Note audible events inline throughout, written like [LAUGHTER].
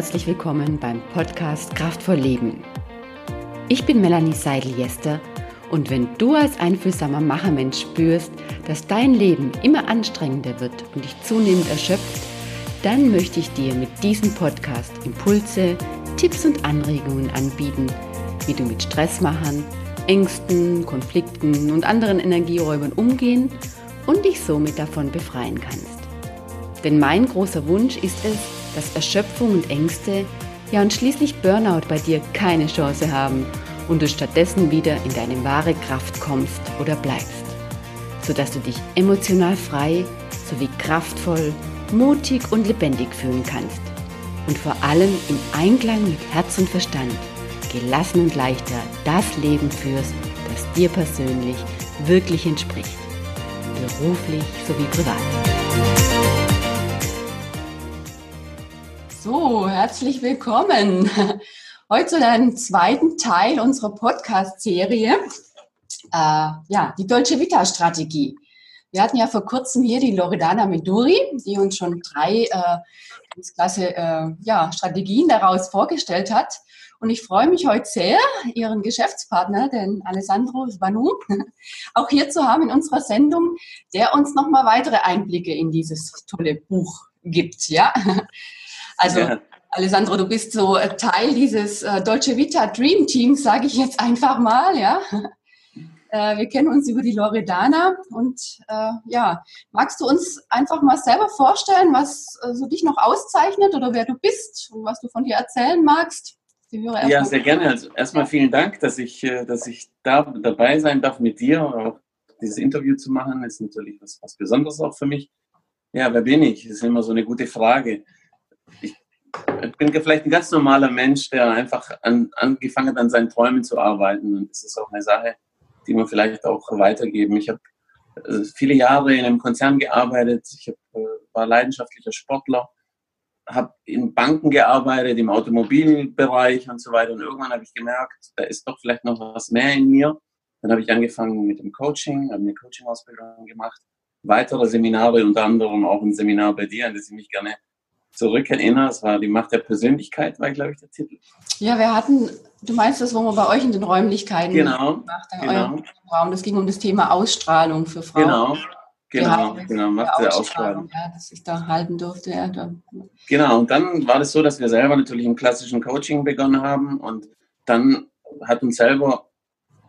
herzlich willkommen beim Podcast Kraftvoll Leben. Ich bin Melanie Seidel-Jester und wenn du als einfühlsamer Machermensch spürst, dass dein Leben immer anstrengender wird und dich zunehmend erschöpft, dann möchte ich dir mit diesem Podcast Impulse, Tipps und Anregungen anbieten, wie du mit Stressmachern, Ängsten, Konflikten und anderen Energieräubern umgehen und dich somit davon befreien kannst. Denn mein großer Wunsch ist es, dass Erschöpfung und Ängste, ja und schließlich Burnout bei dir keine Chance haben und du stattdessen wieder in deine wahre Kraft kommst oder bleibst, sodass du dich emotional frei sowie kraftvoll, mutig und lebendig fühlen kannst. Und vor allem im Einklang mit Herz und Verstand gelassen und leichter das Leben führst, das dir persönlich wirklich entspricht, beruflich sowie privat. So, herzlich willkommen. Heute zu einem zweiten Teil unserer Podcast-Serie. Äh, ja, die Dolce Vita Strategie. Wir hatten ja vor kurzem hier die Loredana Meduri, die uns schon drei äh, ganz klasse äh, ja, Strategien daraus vorgestellt hat. Und ich freue mich heute sehr, Ihren Geschäftspartner, den Alessandro Svanu, [LAUGHS] auch hier zu haben in unserer Sendung, der uns nochmal weitere Einblicke in dieses tolle Buch gibt. Ja, also ja. Alessandro, du bist so äh, Teil dieses äh, Dolce Vita Dream Teams, sage ich jetzt einfach mal, ja. [LAUGHS] Äh, wir kennen uns über die Loredana und äh, ja, magst du uns einfach mal selber vorstellen, was äh, so dich noch auszeichnet oder wer du bist und was du von dir erzählen magst? Ja, sehr gerne. Also erstmal vielen Dank, dass ich, äh, dass ich da dabei sein darf mit dir auch dieses Interview zu machen. Das ist natürlich was, was Besonderes auch für mich. Ja, wer bin ich? Das ist immer so eine gute Frage ich bin vielleicht ein ganz normaler Mensch, der einfach an, angefangen hat, an seinen Träumen zu arbeiten. Und das ist auch eine Sache, die man vielleicht auch weitergeben. Ich habe äh, viele Jahre in einem Konzern gearbeitet. Ich hab, äh, war leidenschaftlicher Sportler, habe in Banken gearbeitet, im Automobilbereich und so weiter. Und irgendwann habe ich gemerkt, da ist doch vielleicht noch was mehr in mir. Dann habe ich angefangen mit dem Coaching, habe eine Coaching-Ausbildung gemacht, weitere Seminare, unter anderem auch ein Seminar bei dir, an das ich mich gerne zurückerinnere, es war die Macht der Persönlichkeit, war, glaube ich, der Titel. Ja, wir hatten, du meinst das, wo wir bei euch in den Räumlichkeiten genau, gemacht genau. Raum. Das ging um das Thema Ausstrahlung für Frauen. Genau, genau, genau, Macht der Ausstrahlung. Ja, dass ich da halten durfte. Ja, da. Genau, und dann war das so, dass wir selber natürlich im klassischen Coaching begonnen haben und dann hat uns selber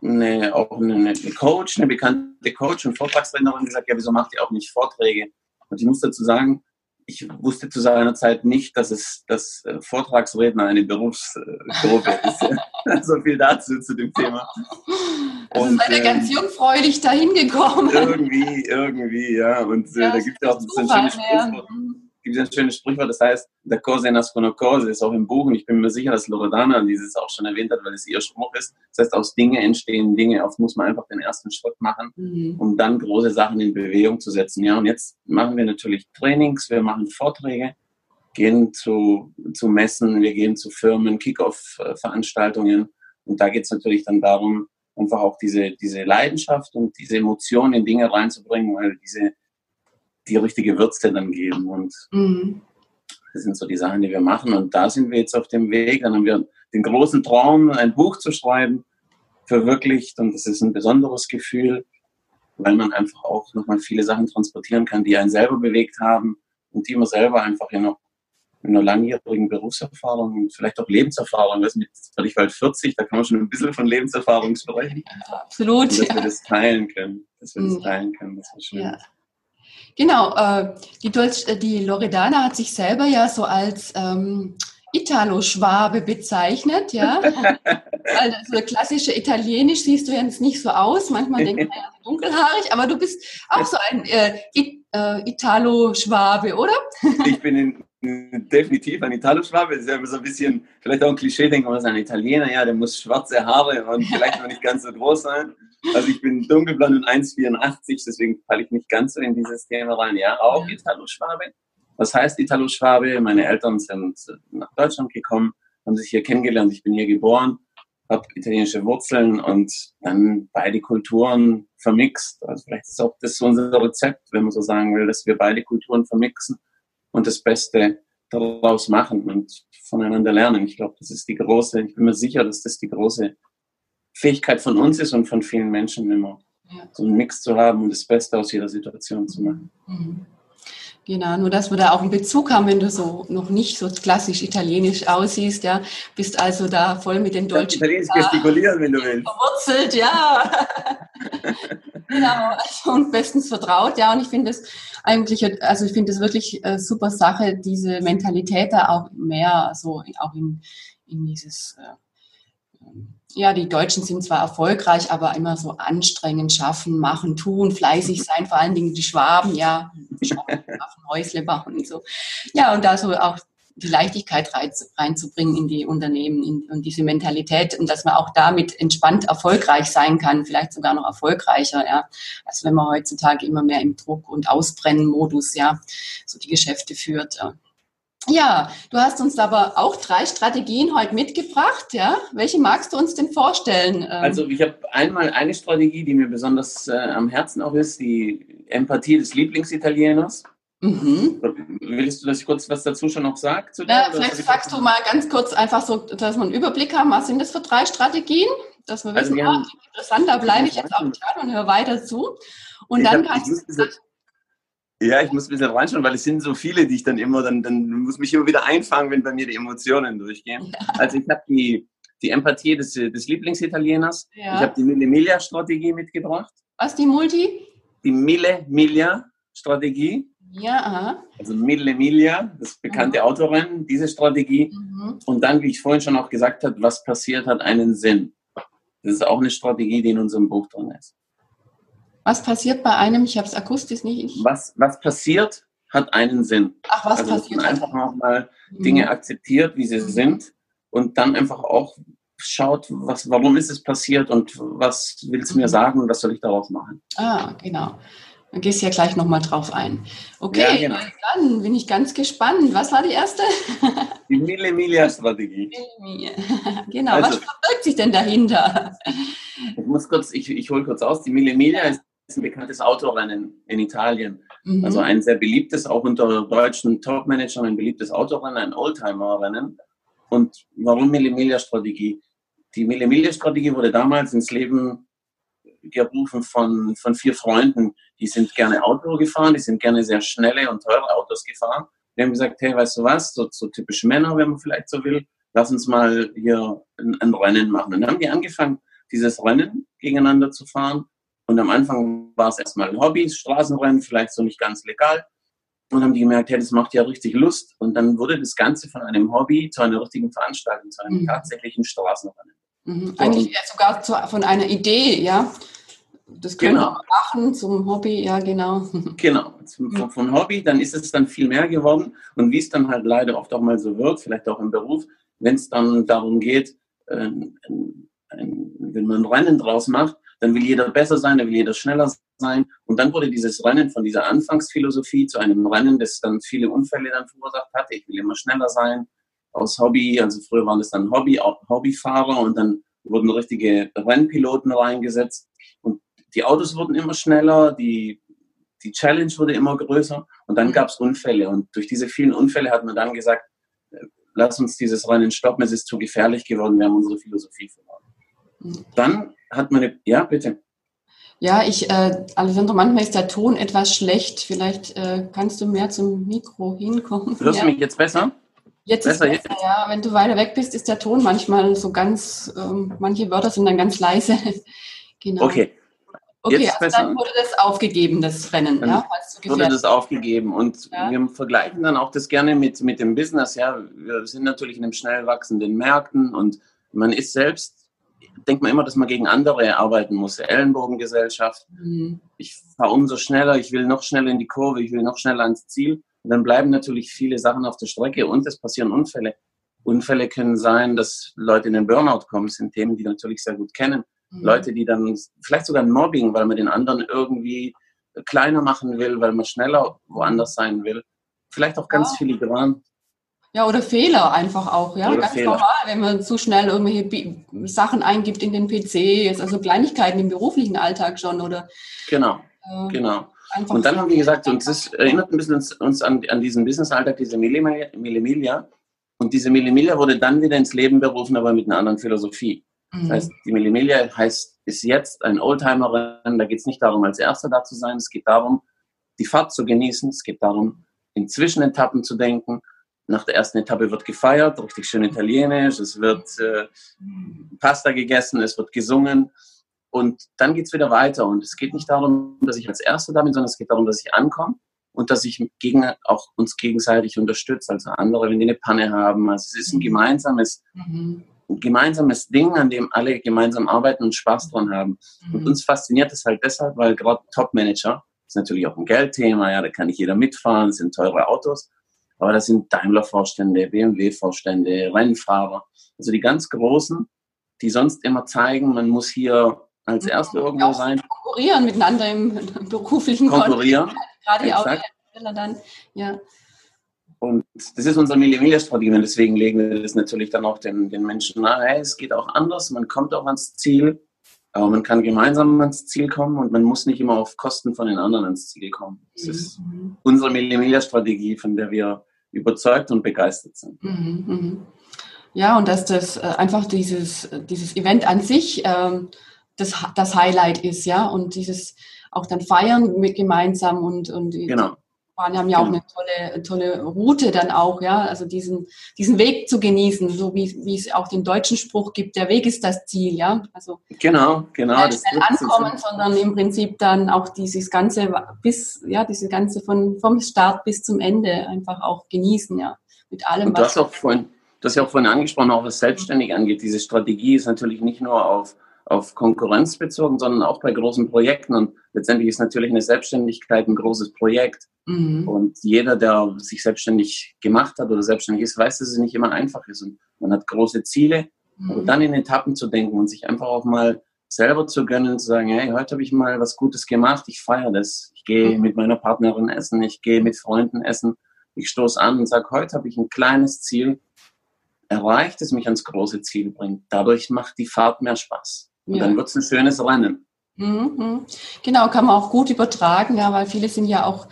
eine, auch eine, eine Coach, eine bekannte Coach und Vortragstrainerin gesagt, ja, wieso macht ihr auch nicht Vorträge? Und ich muss dazu sagen, ich wusste zu seiner Zeit nicht, dass es das äh, Vortragsredner eine Berufsgruppe [LAUGHS] ist. [LAUGHS] so viel dazu zu dem Thema. Also und, seid ihr ganz ähm, jungfräulich dahin gekommen. Irgendwie, irgendwie, ja. Und äh, ja, da gibt es auch so ein schönes Sprichwort gibt es ein schönes Sprichwort, das heißt, der Cose nascono Cose ist auch im Buch und ich bin mir sicher, dass Loredana dieses auch schon erwähnt hat, weil es ihr Spruch ist. Das heißt, aus Dinge entstehen Dinge. Oft muss man einfach den ersten Schritt machen, mhm. um dann große Sachen in Bewegung zu setzen. Ja, und jetzt machen wir natürlich Trainings, wir machen Vorträge, gehen zu, zu Messen, wir gehen zu Firmen, Kick-Off-Veranstaltungen und da geht es natürlich dann darum, einfach auch diese, diese Leidenschaft und diese Emotionen in Dinge reinzubringen, weil diese die richtige Würze dann geben. Und mhm. das sind so die Sachen, die wir machen. Und da sind wir jetzt auf dem Weg. Dann haben wir den großen Traum, ein Buch zu schreiben, verwirklicht. Und das ist ein besonderes Gefühl, weil man einfach auch nochmal viele Sachen transportieren kann, die einen selber bewegt haben und die man selber einfach in einer, in einer langjährigen Berufserfahrung und vielleicht auch Lebenserfahrung, was mit, werde ich bald 40, da kann man schon ein bisschen von Lebenserfahrung sprechen. Absolut. Und dass ja. wir das teilen können. Dass wir das mhm. teilen können, das ist schön. Ja. Genau, äh, die, Deutsch, äh, die Loredana hat sich selber ja so als ähm, Italo-Schwabe bezeichnet, ja. [LAUGHS] also klassische Italienisch siehst du jetzt nicht so aus. Manchmal denkt man ja dunkelhaarig, aber du bist auch so ein äh, äh, Italo-Schwabe, oder? [LAUGHS] ich bin in, definitiv ein Italo-Schwabe. Das ist ja so ein bisschen, vielleicht auch ein Klischee, denken wir, ein Italiener, ja, der muss schwarze Haare und vielleicht noch nicht ganz so groß sein. Also ich bin dunkelblond und 1,84, deswegen falle ich nicht ganz so in dieses Thema rein. Ja, auch Italo-Schwabe. Was heißt Italo-Schwabe? Meine Eltern sind nach Deutschland gekommen, haben sich hier kennengelernt. Ich bin hier geboren, habe italienische Wurzeln und dann beide Kulturen vermixt. Also vielleicht ist auch das unser Rezept, wenn man so sagen will, dass wir beide Kulturen vermixen und das Beste daraus machen und voneinander lernen. Ich glaube, das ist die große, ich bin mir sicher, dass das die große Fähigkeit von uns ist und von vielen Menschen immer, ja. so einen Mix zu haben und das Beste aus jeder Situation zu machen. Mhm. Genau, nur dass wir da auch einen Bezug haben, wenn du so noch nicht so klassisch italienisch aussiehst, ja, bist also da voll mit den deutschen. Italienisch gestikulieren, wenn du willst. Verwurzelt, ja. [LAUGHS] genau, also und bestens vertraut, ja, und ich finde es eigentlich, also ich finde es wirklich äh, super Sache, diese Mentalität da auch mehr so auch in, in dieses äh, ja, die Deutschen sind zwar erfolgreich, aber immer so anstrengend schaffen, machen, tun, fleißig sein, vor allen Dingen die Schwaben, ja, schaffen, Häusle bauen und so. Ja, und da so auch die Leichtigkeit reinzubringen in die Unternehmen in, und diese Mentalität und dass man auch damit entspannt erfolgreich sein kann, vielleicht sogar noch erfolgreicher, ja, als wenn man heutzutage immer mehr im Druck- und Ausbrennen-Modus, ja, so die Geschäfte führt. Ja. Ja, du hast uns aber auch drei Strategien heute mitgebracht. Ja, welche magst du uns denn vorstellen? Ähm, also ich habe einmal eine Strategie, die mir besonders äh, am Herzen auch ist, die Empathie des Lieblingsitalieners. Mhm. Willst du, dass ich kurz was dazu schon noch sage? Ja, vielleicht sagst du mal ganz kurz einfach so, dass wir einen Überblick haben, was sind das für drei Strategien? Dass wir also wissen, also wir ah, interessant, da bleibe ich jetzt auch dran und höre weiter zu. Und dann hab, kannst du ja, ich muss ein bisschen reinschauen, weil es sind so viele, die ich dann immer, dann, dann muss mich immer wieder einfangen, wenn bei mir die Emotionen durchgehen. Ja. Also ich habe die, die Empathie des, des Lieblingsitalieners. Ja. Ich habe die Mille-Miglia-Strategie mitgebracht. Was, die Multi? Die Mille-Miglia-Strategie. Ja, aha. Also Mille Miglia, das bekannte mhm. Autorennen, diese Strategie. Mhm. Und dann, wie ich vorhin schon auch gesagt habe, was passiert, hat einen Sinn. Das ist auch eine Strategie, die in unserem Buch drin ist. Was passiert bei einem? Ich habe es akustisch nicht. Was, was passiert, hat einen Sinn. Ach, was also, passiert? Dass man einfach nochmal mhm. Dinge akzeptiert, wie sie mhm. sind und dann einfach auch schaut, was, warum ist es passiert und was will es mir mhm. sagen und was soll ich daraus machen. Ah, genau. Dann gehst du ja gleich nochmal drauf ein. Okay, ja, genau. dann bin ich ganz gespannt. Was war die erste? [LAUGHS] Die Mille-Miglia-Strategie. [LAUGHS] genau, also, was verbirgt sich denn dahinter? Ich muss kurz, ich, ich hole kurz aus. Die Mille-Miglia ist ist ein bekanntes Autorennen in Italien. Mhm. Also ein sehr beliebtes, auch unter deutschen Top-Managern, ein beliebtes Autorennen, ein Oldtimer-Rennen. Und warum Mille-Miglia-Strategie? Die Mille-Miglia-Strategie wurde damals ins Leben gerufen von, von vier Freunden. Die sind gerne Auto gefahren, die sind gerne sehr schnelle und teure Autos gefahren. Die haben gesagt, hey, weißt du was, so, so typisch Männer, wenn man vielleicht so will, lass uns mal hier ein, ein Rennen machen. Und dann haben die angefangen, dieses Rennen gegeneinander zu fahren und am Anfang war es erstmal ein Hobby, Straßenrennen, vielleicht so nicht ganz legal. Und haben die gemerkt, hey, das macht ja richtig Lust. Und dann wurde das Ganze von einem Hobby zu einer richtigen Veranstaltung, zu einem mhm. tatsächlichen Straßenrennen. Mhm. Eigentlich sogar zu, von einer Idee, ja. Das können genau. wir machen zum Hobby, ja, genau. [LAUGHS] Genau, von, von, Hobby, dann ist es dann viel mehr geworden. Und wie es dann halt leider oft auch mal so wird, vielleicht auch im Beruf, wenn es dann darum geht, äh, wenn man ein Rennen draus macht, dann will jeder besser sein, dann will jeder schneller sein. Und dann wurde dieses Rennen von dieser Anfangsphilosophie zu einem Rennen, das dann viele Unfälle dann verursacht hatte. Ich will immer schneller sein aus Hobby. Also früher waren es dann Hobby, Hobbyfahrer und dann wurden richtige Rennpiloten reingesetzt. Und die Autos wurden immer schneller, die, die Challenge wurde immer größer und dann gab es Unfälle. Und durch diese vielen Unfälle hat man dann gesagt, äh, lass uns dieses Rennen stoppen, es ist zu gefährlich geworden, wir haben unsere Philosophie verloren. Dann hat meine, ja, bitte. Ja, ich, äh, Alessandro, manchmal ist der Ton etwas schlecht. Vielleicht äh, kannst du mehr zum Mikro hinkommen. Hörst ja. du mich jetzt besser? Jetzt besser, ist besser, jetzt? ja. Wenn du weiter weg bist, ist der Ton manchmal so ganz, ähm, manche Wörter sind dann ganz leise. [LAUGHS] genau. Okay. Okay, jetzt also dann wurde das aufgegeben, das Rennen, dann ja? wurde das aufgegeben und ja. wir vergleichen dann auch das gerne mit, mit dem Business, ja. Wir sind natürlich in einem schnell wachsenden Märkten und man ist selbst denkt man immer, dass man gegen andere arbeiten muss. Ellenbogengesellschaft. Mhm. Ich fahre umso schneller, ich will noch schneller in die Kurve, ich will noch schneller ans Ziel. Und dann bleiben natürlich viele Sachen auf der Strecke und es passieren Unfälle. Unfälle können sein, dass Leute in den Burnout kommen, das sind Themen, die natürlich sehr gut kennen. Mhm. Leute, die dann vielleicht sogar ein Mobbing, weil man den anderen irgendwie kleiner machen will, weil man schneller woanders sein will. Vielleicht auch ganz ja. filigran. Ja, oder Fehler einfach auch, ja. Oder Ganz Fehler. normal, wenn man zu schnell irgendwelche Sachen eingibt in den PC, jetzt also Kleinigkeiten im beruflichen Alltag schon, oder? Genau, äh, genau. Und dann haben wir gesagt, und das erinnert ein bisschen uns, uns an, an diesen Business-Alltag, diese Millimilia. Und diese Millimilia wurde dann wieder ins Leben berufen, aber mit einer anderen Philosophie. Das heißt, mhm. die Millimilia heißt, ist jetzt ein Oldtimer-Rennen. Da geht es nicht darum, als Erster da zu sein. Es geht darum, die Fahrt zu genießen. Es geht darum, in Zwischenetappen zu denken. Nach der ersten Etappe wird gefeiert, richtig schön italienisch. Es wird äh, Pasta gegessen, es wird gesungen. Und dann geht es wieder weiter. Und es geht nicht darum, dass ich als Erster da bin, sondern es geht darum, dass ich ankomme und dass ich gegen, auch uns gegenseitig unterstütze. Also andere, wenn die eine Panne haben. Also es ist ein gemeinsames mhm ein gemeinsames Ding, an dem alle gemeinsam arbeiten und Spaß dran haben. Mhm. Und uns fasziniert das halt deshalb, weil gerade Top-Manager, ist natürlich auch ein Geldthema, ja, da kann nicht jeder mitfahren, das sind teure Autos, aber das sind Daimler-Vorstände, BMW-Vorstände, Rennfahrer, also die ganz Großen, die sonst immer zeigen, man muss hier als Erster irgendwo ja, sein. Konkurrieren miteinander im beruflichen Konkurrieren. Gerade die Autohersteller dann, ja. Und das ist unsere Millimeter-Strategie und deswegen legen wir das natürlich dann auch den, den Menschen nahe. Hey, es geht auch anders, man kommt auch ans Ziel, aber man kann gemeinsam ans Ziel kommen und man muss nicht immer auf Kosten von den anderen ans Ziel kommen. Das ist mhm. unsere Millimeter-Strategie, von der wir überzeugt und begeistert sind. Mhm, mhm. Ja, und dass das äh, einfach dieses, dieses Event an sich ähm, das, das Highlight ist, ja, und dieses auch dann feiern mit gemeinsam und, und genau. Spanier haben ja auch eine tolle, tolle Route dann auch, ja, also diesen, diesen Weg zu genießen, so wie, wie es auch den deutschen Spruch gibt, der Weg ist das Ziel, ja. Also genau, genau. Nicht schnell ankommen, sondern im Prinzip dann auch dieses ganze bis, ja, diese ganze von vom Start bis zum Ende einfach auch genießen, ja, mit allem. Und du hast auch vorhin, du hast ja auch vorhin angesprochen, auch was selbstständig angeht. Diese Strategie ist natürlich nicht nur auf auf Konkurrenz bezogen, sondern auch bei großen Projekten. Und letztendlich ist natürlich eine Selbstständigkeit ein großes Projekt. Mhm. Und jeder, der sich selbstständig gemacht hat oder selbstständig ist, weiß, dass es nicht immer einfach ist. Und man hat große Ziele. Mhm. Aber dann in Etappen zu denken und sich einfach auch mal selber zu gönnen, zu sagen, hey, heute habe ich mal was Gutes gemacht, ich feiere das. Ich gehe mhm. mit meiner Partnerin essen, ich gehe mit Freunden essen, ich stoße an und sage, heute habe ich ein kleines Ziel erreicht, das mich ans große Ziel bringt. Dadurch macht die Fahrt mehr Spaß. Und ja. dann wird es ein schönes Rennen. Mhm. Genau, kann man auch gut übertragen, ja, weil viele sind ja auch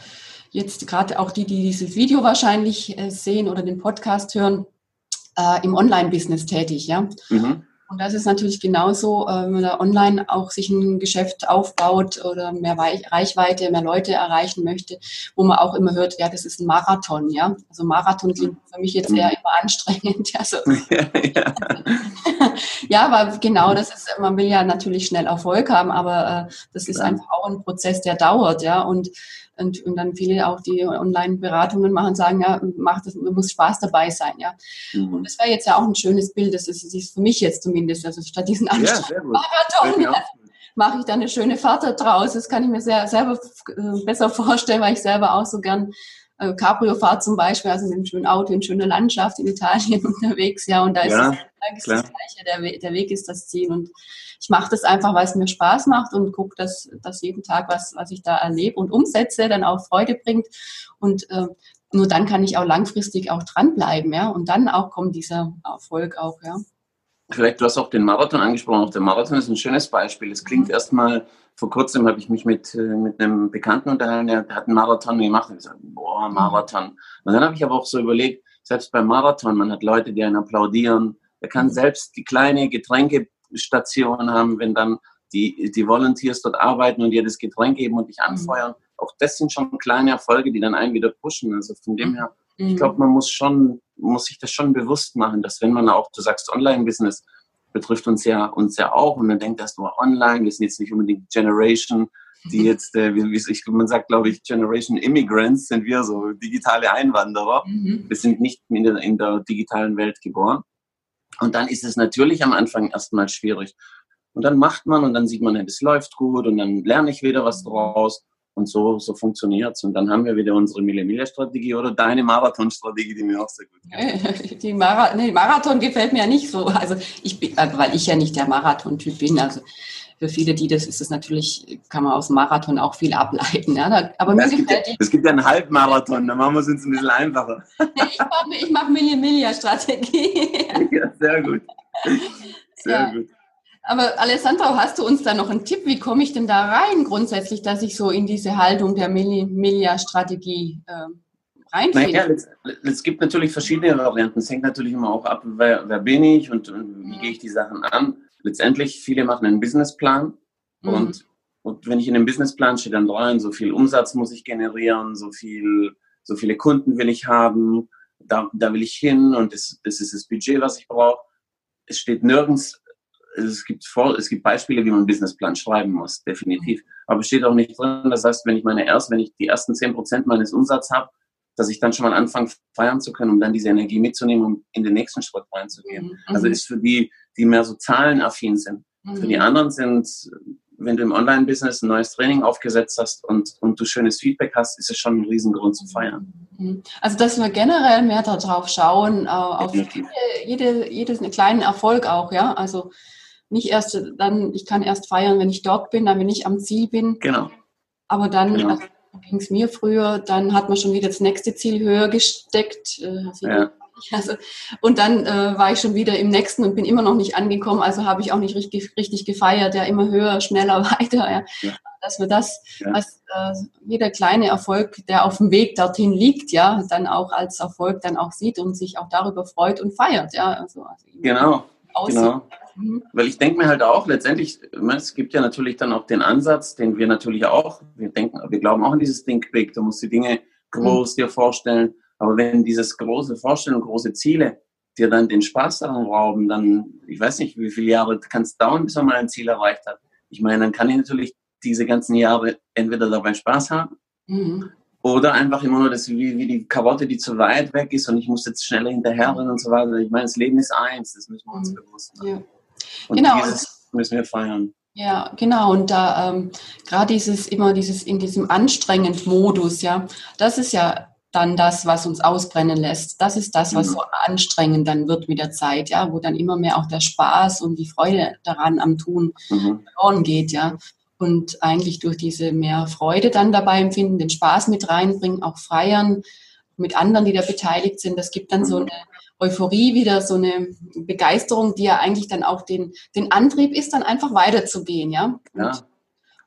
jetzt gerade auch die, die dieses Video wahrscheinlich äh, sehen oder den Podcast hören, äh, im Online-Business tätig, ja. Mhm. Und das ist natürlich genauso, äh, wenn man da online auch sich ein Geschäft aufbaut oder mehr Reichweite, mehr Leute erreichen möchte, wo man auch immer hört, ja, das ist ein Marathon, ja. Also Marathon klingt für mich jetzt eher immer anstrengend. Ja, [LAUGHS] so. [LAUGHS] ja, ja. [LAUGHS] ja, aber genau, das ist, man will ja natürlich schnell Erfolg haben, aber äh, das ist einfach auch ein Prozess, der dauert, ja. Und und, und dann viele auch, die Online-Beratungen machen, sagen, ja, macht das, muss Spaß dabei sein, ja. Mhm. Und das wäre jetzt ja auch ein schönes Bild, das ist, das ist für mich jetzt zumindest, also statt diesen Anstrengenden Marathon, ja, mache ich da eine schöne Fahrt draus. Das kann ich mir sehr, selber äh, besser vorstellen, weil ich selber auch so gern äh, Cabrio fahre zum Beispiel, also in einem schönen Auto, in schöner Landschaft in Italien [LAUGHS] unterwegs, ja, und da ist, ja, das, da ist das Gleiche, der, der Weg ist das Ziel und ich mache das einfach, weil es mir Spaß macht und gucke, dass, dass jeden Tag was, was ich da erlebe und umsetze, dann auch Freude bringt. Und äh, nur dann kann ich auch langfristig auch dranbleiben, ja. Und dann auch kommt dieser Erfolg auch, ja. Vielleicht, du hast auch den Marathon angesprochen. Auch der Marathon ist ein schönes Beispiel. Es klingt mhm. erstmal, vor kurzem habe ich mich mit, äh, mit einem Bekannten unterhalten, der hat einen Marathon gemacht und gesagt, boah, mhm. Marathon. Und dann habe ich aber auch so überlegt, selbst beim Marathon, man hat Leute, die einen applaudieren. Er kann mhm. selbst die kleine Getränke Station haben, wenn dann die, die Volunteers dort arbeiten und dir das Getränk geben und dich mhm. anfeuern. Mhm. Auch das sind schon kleine Erfolge, die dann einen wieder pushen. Also von dem her, mhm. ich glaube, man muss schon, muss sich das schon bewusst machen, dass wenn man auch, du sagst Online-Business, betrifft uns ja, uns ja auch und man denkt das nur online, wir sind jetzt nicht unbedingt Generation, die [LAUGHS] jetzt, äh, wie, wie ich, man sagt, glaube ich, Generation Immigrants sind wir so, digitale Einwanderer. Mhm. Wir sind nicht in der, in der digitalen Welt geboren. Und dann ist es natürlich am Anfang erstmal schwierig. Und dann macht man und dann sieht man, es läuft gut und dann lerne ich wieder was draus. Und so, so funktioniert's. Und dann haben wir wieder unsere Millimeter-Strategie oder deine Marathon-Strategie, die mir auch sehr gut gefällt. Die Mara nee, Marathon gefällt mir ja nicht so. Also ich bin, äh, weil ich ja nicht der Marathon-Typ bin. Also für viele, die das ist es natürlich, kann man aus dem Marathon auch viel ableiten. Ja? Aber mir es, gibt ja, es gibt ja einen Halbmarathon, da machen wir es uns ein bisschen einfacher. ich mache ich mach Millimeter-Strategie. [LAUGHS] ja, sehr gut. [LAUGHS] Sehr ja. gut. Aber Alessandro, hast du uns da noch einen Tipp? Wie komme ich denn da rein grundsätzlich, dass ich so in diese Haltung der Milia-Strategie äh, reinfinde? Naja, es, es, gibt natürlich verschiedene Varianten. Es hängt natürlich immer auch ab, wer, wer bin ich und, und wie gehe ich die Sachen an. Letztendlich, viele machen einen Businessplan mhm. und, und wenn ich in dem Businessplan stehe, dann rein, so viel Umsatz muss ich generieren, so viel, so viele Kunden will ich haben, da, da will ich hin und das, das ist das Budget, was ich brauche. Es steht nirgends es gibt, vor, es gibt Beispiele, wie man einen Businessplan schreiben muss, definitiv. Aber es steht auch nicht drin. Das heißt, wenn ich meine erst, wenn ich die ersten zehn Prozent meines Umsatzes habe, dass ich dann schon mal anfange, feiern zu können, um dann diese Energie mitzunehmen, um in den nächsten Schritt reinzugehen. Mhm. Also ist für die, die mehr so zahlenaffin sind. Mhm. Für die mhm. anderen sind, wenn du im Online-Business ein neues Training aufgesetzt hast und, und du schönes Feedback hast, ist es schon ein Riesengrund zu feiern. Mhm. Also, dass wir generell mehr darauf schauen, äh, auf jede, jede, jedes kleinen Erfolg auch, ja. Also, nicht erst dann, ich kann erst feiern, wenn ich dort bin, dann wenn ich am Ziel bin. Genau. Aber dann genau. also, ging es mir früher, dann hat man schon wieder das nächste Ziel höher gesteckt. Äh, ja. Also, und dann äh, war ich schon wieder im nächsten und bin immer noch nicht angekommen, also habe ich auch nicht richtig, richtig gefeiert, ja, immer höher, schneller, [LAUGHS] weiter, ja. ja. Dass wir das, ja. als äh, jeder kleine Erfolg, der auf dem Weg dorthin liegt, ja, dann auch als Erfolg dann auch sieht und sich auch darüber freut und feiert, ja. Also, also genau, genau. Mhm. Weil ich denke mir halt auch, letztendlich, es gibt ja natürlich dann auch den Ansatz, den wir natürlich auch, wir denken, wir glauben auch an dieses Think Big, du musst die Dinge groß mhm. dir vorstellen, aber wenn dieses große Vorstellen, große Ziele dir dann den Spaß daran rauben, dann, ich weiß nicht, wie viele Jahre kann es dauern, bis man mal ein Ziel erreicht hat. Ich meine, dann kann ich natürlich diese ganzen Jahre entweder dabei Spaß haben mhm. Oder einfach immer nur das, wie, wie die Karotte, die zu weit weg ist und ich muss jetzt schneller hinterherrennen und so weiter. Ich meine, das Leben ist eins, das müssen wir uns mhm. bewusst machen. Ja. Und genau. dieses müssen wir feiern. Ja, genau. Und da ähm, gerade dieses immer dieses in diesem anstrengend Modus, ja, das ist ja dann das, was uns ausbrennen lässt. Das ist das, was mhm. so anstrengend dann wird mit der Zeit, ja, wo dann immer mehr auch der Spaß und die Freude daran am Tun mhm. verloren geht, ja. Und eigentlich durch diese mehr Freude dann dabei empfinden, den Spaß mit reinbringen, auch feiern mit anderen, die da beteiligt sind. Das gibt dann so mhm. eine Euphorie wieder, so eine Begeisterung, die ja eigentlich dann auch den, den Antrieb ist, dann einfach weiterzugehen, ja. Und, ja.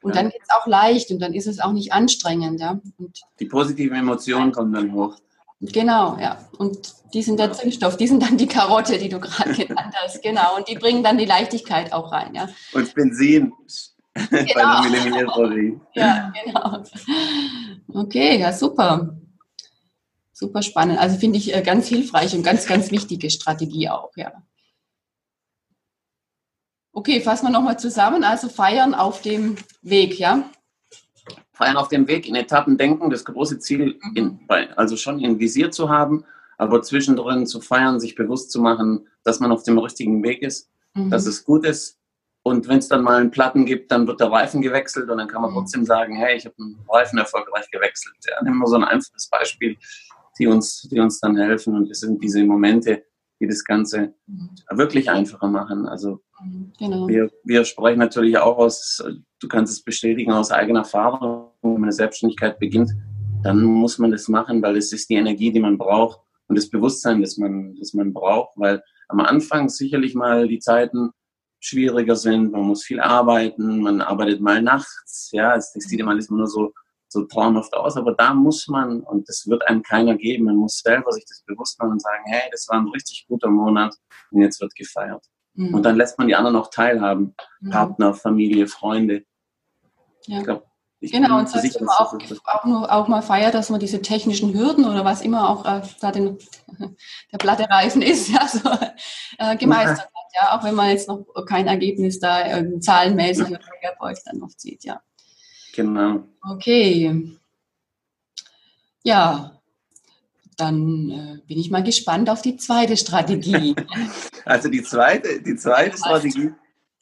und ja. dann geht es auch leicht und dann ist es auch nicht anstrengend, ja. Und die positiven Emotionen kommen dann hoch. Genau, ja. Und die sind der Zündstoff, die sind dann die Karotte, die du gerade [LAUGHS] genannt hast, genau. Und die bringen dann die Leichtigkeit auch rein, ja. Und Benzin [LAUGHS] genau. bei der Millimetertheorie. Ja, genau. Okay, ja, super. Super spannend. Also finde ich äh, ganz hilfreich und ganz, ganz wichtige Strategie auch, ja. Okay, fassen wir nochmal zusammen. Also feiern auf dem Weg, ja? Feiern auf dem Weg, in Etappen denken, das große Ziel mhm. in, also schon in Visier zu haben, aber zwischendrin zu feiern, sich bewusst zu machen, dass man auf dem richtigen Weg ist, mhm. dass es gut ist. Und wenn es dann mal einen Platten gibt, dann wird der Reifen gewechselt und dann kann man mhm. trotzdem sagen, hey, ich habe einen Reifen erfolgreich gewechselt. Ja, nehmen wir so ein einfaches Beispiel die uns, die uns dann helfen. Und es sind diese Momente, die das Ganze mhm. wirklich einfacher machen. Also genau. wir, wir sprechen natürlich auch aus, du kannst es bestätigen, aus eigener Erfahrung, wenn man eine Selbstständigkeit beginnt, dann muss man das machen, weil es ist die Energie, die man braucht und das Bewusstsein, das man, das man braucht, weil am Anfang sicherlich mal die Zeiten schwieriger sind, man muss viel arbeiten, man arbeitet mal nachts, ja, es sieht immer alles nur so so traumhaft aus, aber da muss man, und das wird einem keiner geben, man muss selber sich das bewusst machen und sagen, hey, das war ein richtig guter Monat und jetzt wird gefeiert. Mhm. Und dann lässt man die anderen auch teilhaben, mhm. Partner, Familie, Freunde. Ja. Ich glaube, genau, und sagst du auch, auch, nur, auch mal feiert, dass man diese technischen Hürden oder was immer auch äh, da den, [LAUGHS] der platte Reifen ist, [LAUGHS] ja, so, äh, gemeistert hat. Ja, auch wenn man jetzt noch kein Ergebnis da äh, zahlenmäßig oder Erfolg dann noch zieht, ja. Genau. Okay. Ja, dann äh, bin ich mal gespannt auf die zweite Strategie. [LAUGHS] also die zweite, die zweite Strategie,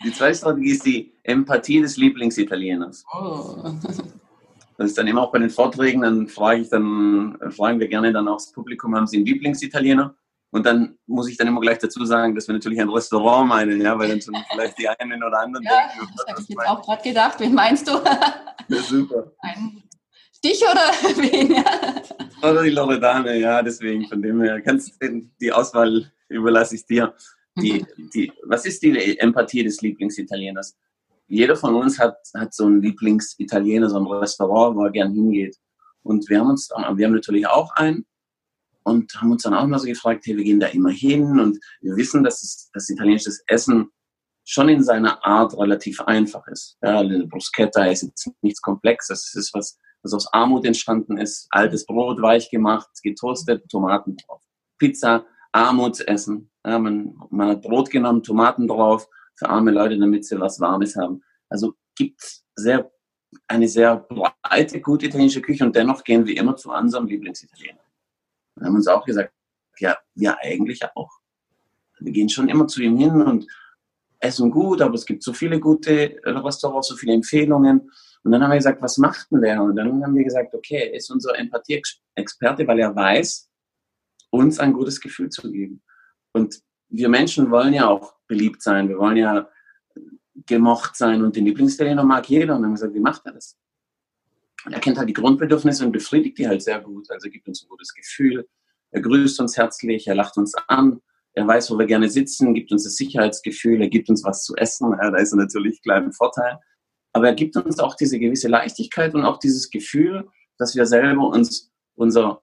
die zweite Strategie ist die Empathie des Lieblingsitalieners. Oh. [LAUGHS] Das ist dann immer auch bei den Vorträgen, dann frage ich dann, fragen wir gerne dann auch das Publikum, haben Sie einen Lieblingsitaliener? Und dann muss ich dann immer gleich dazu sagen, dass wir natürlich ein Restaurant meinen, ja, weil dann schon [LAUGHS] vielleicht die einen oder anderen ja, denken. Das habe ich jetzt auch gerade gedacht. Wen meinst du? Ja, super. Ein Stich oder [LAUGHS] wen? Ja. Oder die Loredane, ja, deswegen von dem her. Kannst die Auswahl überlasse ich dir. Die, die, was ist die Empathie des Lieblingsitalieners? Jeder von uns hat, hat so einen Lieblingsitaliener, so ein Restaurant, wo er gern hingeht. Und wir haben uns, wir haben natürlich auch einen und haben uns dann auch mal so gefragt, hey, wir gehen da immer hin und wir wissen, dass es, das italienische Essen schon in seiner Art relativ einfach ist. Ja, eine Bruschetta ist jetzt nichts Komplexes. Es ist was, was aus Armut entstanden ist. Altes Brot weich gemacht, getoastet, Tomaten drauf. Pizza, Armutsessen. Ja, man, man hat Brot genommen, Tomaten drauf für arme Leute, damit sie was Warmes haben. Also gibt sehr, eine sehr breite, gute italienische Küche und dennoch gehen wir immer zu unserem Lieblingsitaliener. Wir haben uns auch gesagt, ja, wir eigentlich auch. Wir gehen schon immer zu ihm hin und essen gut, aber es gibt so viele gute Restaurants, so viele Empfehlungen. Und dann haben wir gesagt, was macht denn der? Und dann haben wir gesagt, okay, er ist unser Empathie-Experte, weil er weiß, uns ein gutes Gefühl zu geben. Und wir Menschen wollen ja auch beliebt sein, wir wollen ja gemocht sein und den Lieblingsitaliener mag jeder. Und dann haben wir gesagt, wie macht er das? Und er kennt halt die Grundbedürfnisse und befriedigt die halt sehr gut. Also gibt uns ein gutes Gefühl, er grüßt uns herzlich, er lacht uns an, er weiß, wo wir gerne sitzen, gibt uns das Sicherheitsgefühl, er gibt uns was zu essen. Ja, da ist er natürlich klar im Vorteil. Aber er gibt uns auch diese gewisse Leichtigkeit und auch dieses Gefühl, dass wir selber uns unser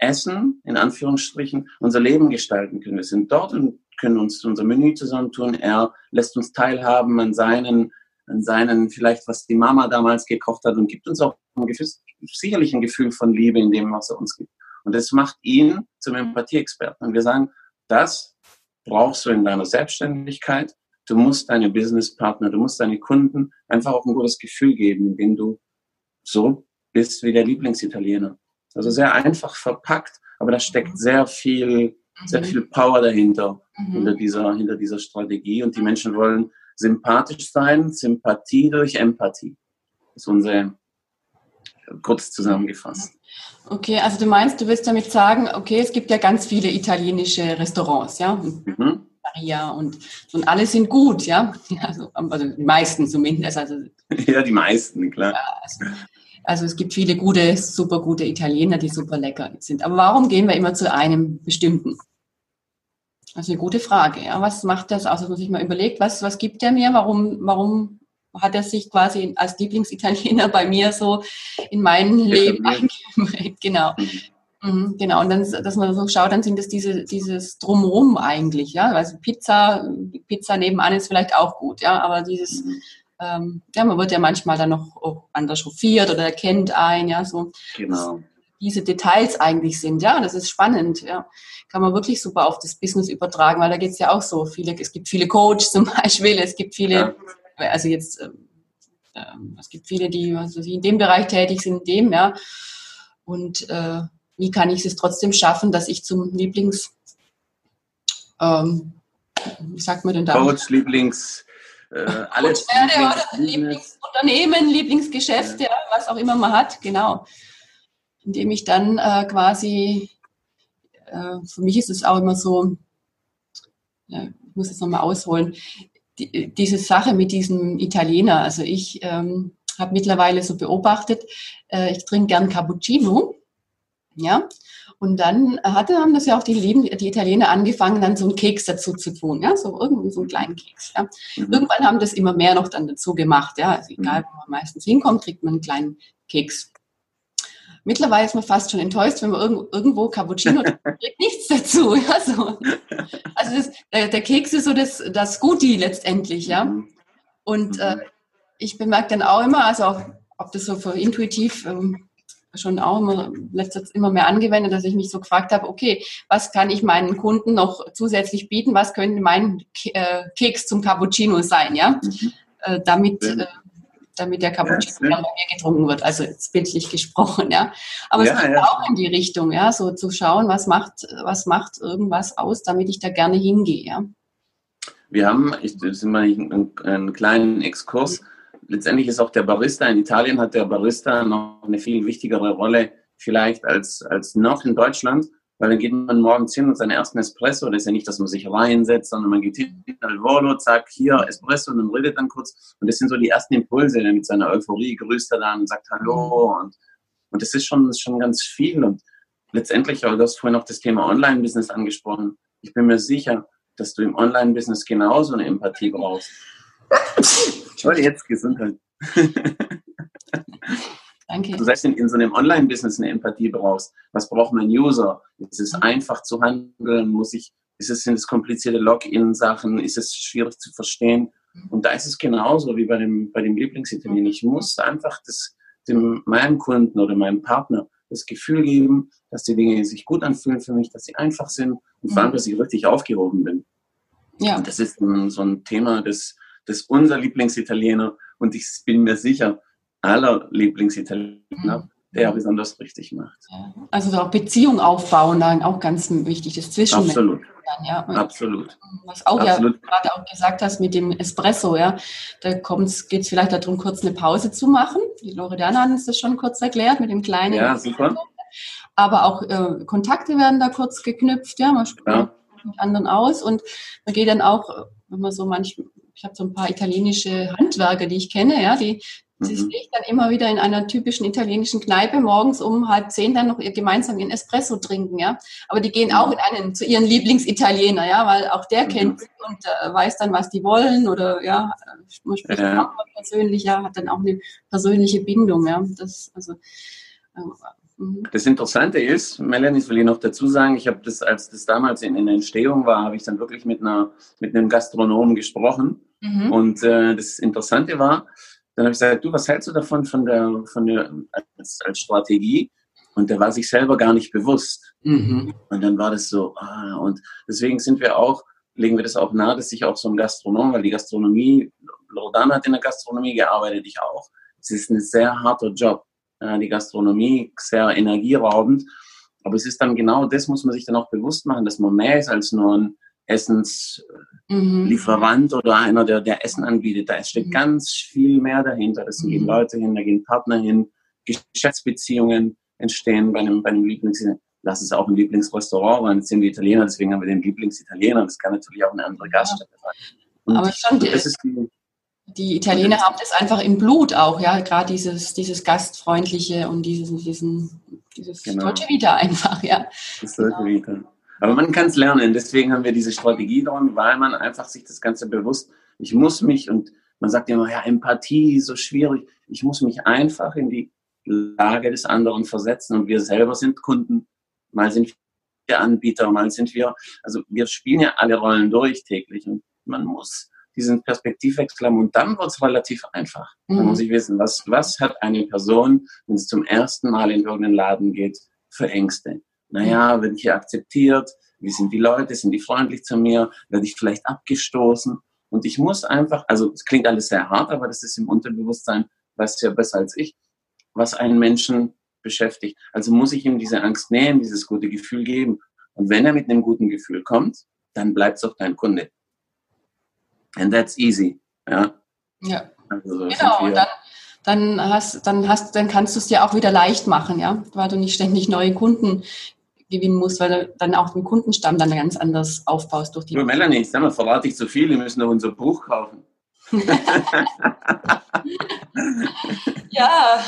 Essen, in Anführungsstrichen, unser Leben gestalten können. Wir sind dort und können uns unser Menü zusammentun. Er lässt uns teilhaben an seinen, an seinen, vielleicht was die Mama damals gekocht hat und gibt uns auch ein gewiss, sicherlich ein Gefühl von Liebe in dem, was er uns gibt. Und das macht ihn zum Empathieexperten. Und wir sagen, das brauchst du in deiner Selbstständigkeit. Du musst deine Businesspartner, du musst deine Kunden einfach auch ein gutes Gefühl geben, indem du so bist wie der Lieblingsitaliener. Also sehr einfach verpackt, aber da steckt sehr viel, sehr mhm. viel Power dahinter, mhm. hinter dieser, hinter dieser Strategie. Und die Menschen wollen sympathisch sein, Sympathie durch Empathie. Das ist unser, kurz zusammengefasst. Okay, also du meinst, du willst damit sagen, okay, es gibt ja ganz viele italienische Restaurants, ja? Mhm. Maria und, und alle sind gut, ja? [LAUGHS] Also, also die meisten zumindest. Also, [LAUGHS] ja, die meisten, klar. Also, also, es gibt viele gute, super gute Italiener, die super lecker sind. Aber warum gehen wir immer zu einem bestimmten? Das ist eine gute Frage. Ja? Was macht das aus, dass man sich mal überlegt, was, was gibt der mir? Warum, warum hat er sich quasi als Lieblingsitaliener bei mir so in mein Leben eingeprägt. [LAUGHS] Genau. Mhm, genau, und dann, dass man so schaut, dann sind es diese, dieses Drumrum eigentlich, ja. Also Pizza, Pizza nebenan ist vielleicht auch gut, ja, aber dieses, mhm. Ähm, ja, man wird ja manchmal dann noch anders chauffiert oder erkennt ein, ja, so. Genau. Diese Details eigentlich sind, ja, das ist spannend, ja. Kann man wirklich super auf das Business übertragen, weil da geht es ja auch so viele, es gibt viele Coaches zum [LAUGHS] Beispiel, es gibt viele ja also jetzt, ähm, ähm, es gibt viele, die also in dem Bereich tätig sind, in dem, ja. Und äh, wie kann ich es trotzdem schaffen, dass ich zum Lieblings, ähm, wie sagt man denn da? Coach, Lieblings, äh, alles. Lieblingsunternehmen, Lieblingsgeschäft, ja. was auch immer man hat, genau. Indem ich dann äh, quasi, äh, für mich ist es auch immer so, ja, ich muss jetzt nochmal ausholen, die, diese Sache mit diesem Italiener, also ich ähm, habe mittlerweile so beobachtet, äh, ich trinke gern Cappuccino, ja, und dann hatte, haben das ja auch die, Lieben, die Italiener angefangen, dann so einen Keks dazu zu tun, ja, so irgendwie so einen kleinen Keks. Ja. Mhm. Irgendwann haben das immer mehr noch dann dazu gemacht, ja, also egal, wo man meistens hinkommt, kriegt man einen kleinen Keks. Mittlerweile ist man fast schon enttäuscht, wenn man irgendwo Cappuccino [LAUGHS] kriegt nichts dazu. Ja, so. Also das, der, der, Keks ist so das, das Guti letztendlich, ja. Mhm. Und äh, mhm. ich bemerke dann auch immer, also auch, ob das so für intuitiv ähm, schon auch immer, letztens immer mehr angewendet, dass ich mich so gefragt habe, okay, was kann ich meinen Kunden noch zusätzlich bieten? Was könnte mein äh, Keks zum Cappuccino sein, ja? Mhm. Äh, damit äh, damit der Cappuccino ja, bei mir getrunken wird. Also jetzt bildlich gesprochen, ja. Aber ja, es geht ja. auch in die Richtung, ja, so zu schauen, was macht, was macht irgendwas aus, damit ich da gerne hingehe, ja. Wir haben, ich, das ist mal einen, einen kleinen Exkurs. Letztendlich ist auch der Barista in Italien hat der Barista noch eine viel wichtigere Rolle vielleicht als, als noch in Deutschland weil dann geht man morgens hin und seinen ersten Espresso, das ist ja nicht, dass man sich reinsetzt, sondern man geht hin, al volo, zack, hier Espresso und dann redet dann kurz. Und das sind so die ersten Impulse, mit seiner Euphorie grüßt er dann und sagt Hallo und, und das ist schon, schon ganz viel und letztendlich, du hast vorhin auch das Thema Online-Business angesprochen. Ich bin mir sicher, dass du im Online-Business genauso eine Empathie brauchst. Ich wollte jetzt Gesundheit. [LAUGHS] Danke. Du sagst, in, in so einem Online-Business eine Empathie brauchst. Was braucht mein User? Ist es einfach zu handeln? Muss ich, ist es, sind es komplizierte Login-Sachen? Ist es schwierig zu verstehen? Und da ist es genauso wie bei dem, bei dem Lieblingsitaliener. Ich muss einfach das, dem, meinem Kunden oder meinem Partner das Gefühl geben, dass die Dinge sich gut anfühlen für mich, dass sie einfach sind und vor allem, dass ich richtig aufgehoben bin. Ja. Und das ist ein, so ein Thema, das, das unser Lieblingsitaliener und ich bin mir sicher, aller Lieblingsitaliener, der besonders richtig macht. Also auch Beziehung aufbauen, dann auch ganz wichtig, das Zwischenmenschliche. Absolut. Ja. Absolut. Was auch Absolut. ja gerade auch gesagt hast mit dem Espresso, ja, da geht es vielleicht darum, kurz eine Pause zu machen. Die Loredana hat uns das schon kurz erklärt mit dem kleinen. Ja, super. Aber auch äh, Kontakte werden da kurz geknüpft, ja, man spricht ja. mit anderen aus und man geht dann auch, wenn man so manchmal ich habe so ein paar italienische Handwerker, die ich kenne, ja, die Sie mhm. sehe ich dann immer wieder in einer typischen italienischen Kneipe morgens um halb zehn dann noch ihr gemeinsam ihren Espresso trinken, ja. Aber die gehen auch in einen zu ihren Lieblingsitaliener, ja, weil auch der mhm. kennt und äh, weiß dann, was die wollen oder ja, man spricht ja. auch persönlich, ja, hat dann auch eine persönliche Bindung, ja. Das also äh, mhm. das Interessante ist, Melanie, will ich noch dazu sagen, ich habe das, als das damals in, in der Entstehung war, habe ich dann wirklich mit einer mit einem Gastronomen gesprochen. Mhm. Und äh, das Interessante war, dann habe ich gesagt, du, was hältst du davon von der, von der als, als Strategie? Und der war sich selber gar nicht bewusst. Mhm. Und dann war das so, ah, und deswegen sind wir auch, legen wir das auch nahe, dass sich auch so ein Gastronom, weil die Gastronomie, Loredana hat in der Gastronomie gearbeitet, ich auch. Es ist ein sehr harter Job. Die Gastronomie sehr energieraubend. Aber es ist dann genau das, muss man sich dann auch bewusst machen, dass man mehr ist als nur ein Essenslieferant mhm. oder einer, der, der Essen anbietet. Da steht mhm. ganz viel mehr dahinter. Da gehen mhm. Leute hin, da gehen Partner hin, Geschäftsbeziehungen entstehen bei einem, bei einem Lieblings, lass es auch ein Lieblingsrestaurant sein, sind die Italiener, deswegen haben wir den Lieblingsitaliener. Das kann natürlich auch eine andere Gaststätte sein. Und Aber schon, die, die, die Italiener haben das einfach im Blut auch, ja, gerade dieses, dieses gastfreundliche und diesen, diesen, dieses genau. Dolce Vita einfach, ja. Das Dolce genau. Vita. Aber man kann es lernen. Deswegen haben wir diese Strategie dran, weil man einfach sich das Ganze bewusst, ich muss mich, und man sagt immer, ja, Empathie, so schwierig. Ich muss mich einfach in die Lage des anderen versetzen und wir selber sind Kunden. Mal sind wir Anbieter, mal sind wir, also wir spielen ja alle Rollen durch täglich und man muss diesen Perspektivwechsel haben und dann wird es relativ einfach. Mhm. Man muss ich wissen, was, was hat eine Person, wenn es zum ersten Mal in irgendeinen Laden geht, für Ängste? naja, werde ich hier akzeptiert? Wie sind die Leute? Sind die freundlich zu mir? Werde ich vielleicht abgestoßen? Und ich muss einfach, also es klingt alles sehr hart, aber das ist im Unterbewusstsein, weißt du ja besser als ich, was einen Menschen beschäftigt. Also muss ich ihm diese Angst nehmen, dieses gute Gefühl geben. Und wenn er mit einem guten Gefühl kommt, dann bleibt es auch dein Kunde. And that's easy. Ja. Ja. Also genau. Und dann, dann hast, dann hast, dann kannst du es dir auch wieder leicht machen, ja, weil du nicht ständig neue Kunden gewinnen musst, weil du dann auch den Kundenstamm dann ganz anders aufbaust durch die. Du, Melanie, sag mal, verrate ich zu viel, wir müssen noch unser Buch kaufen. [LAUGHS] ja.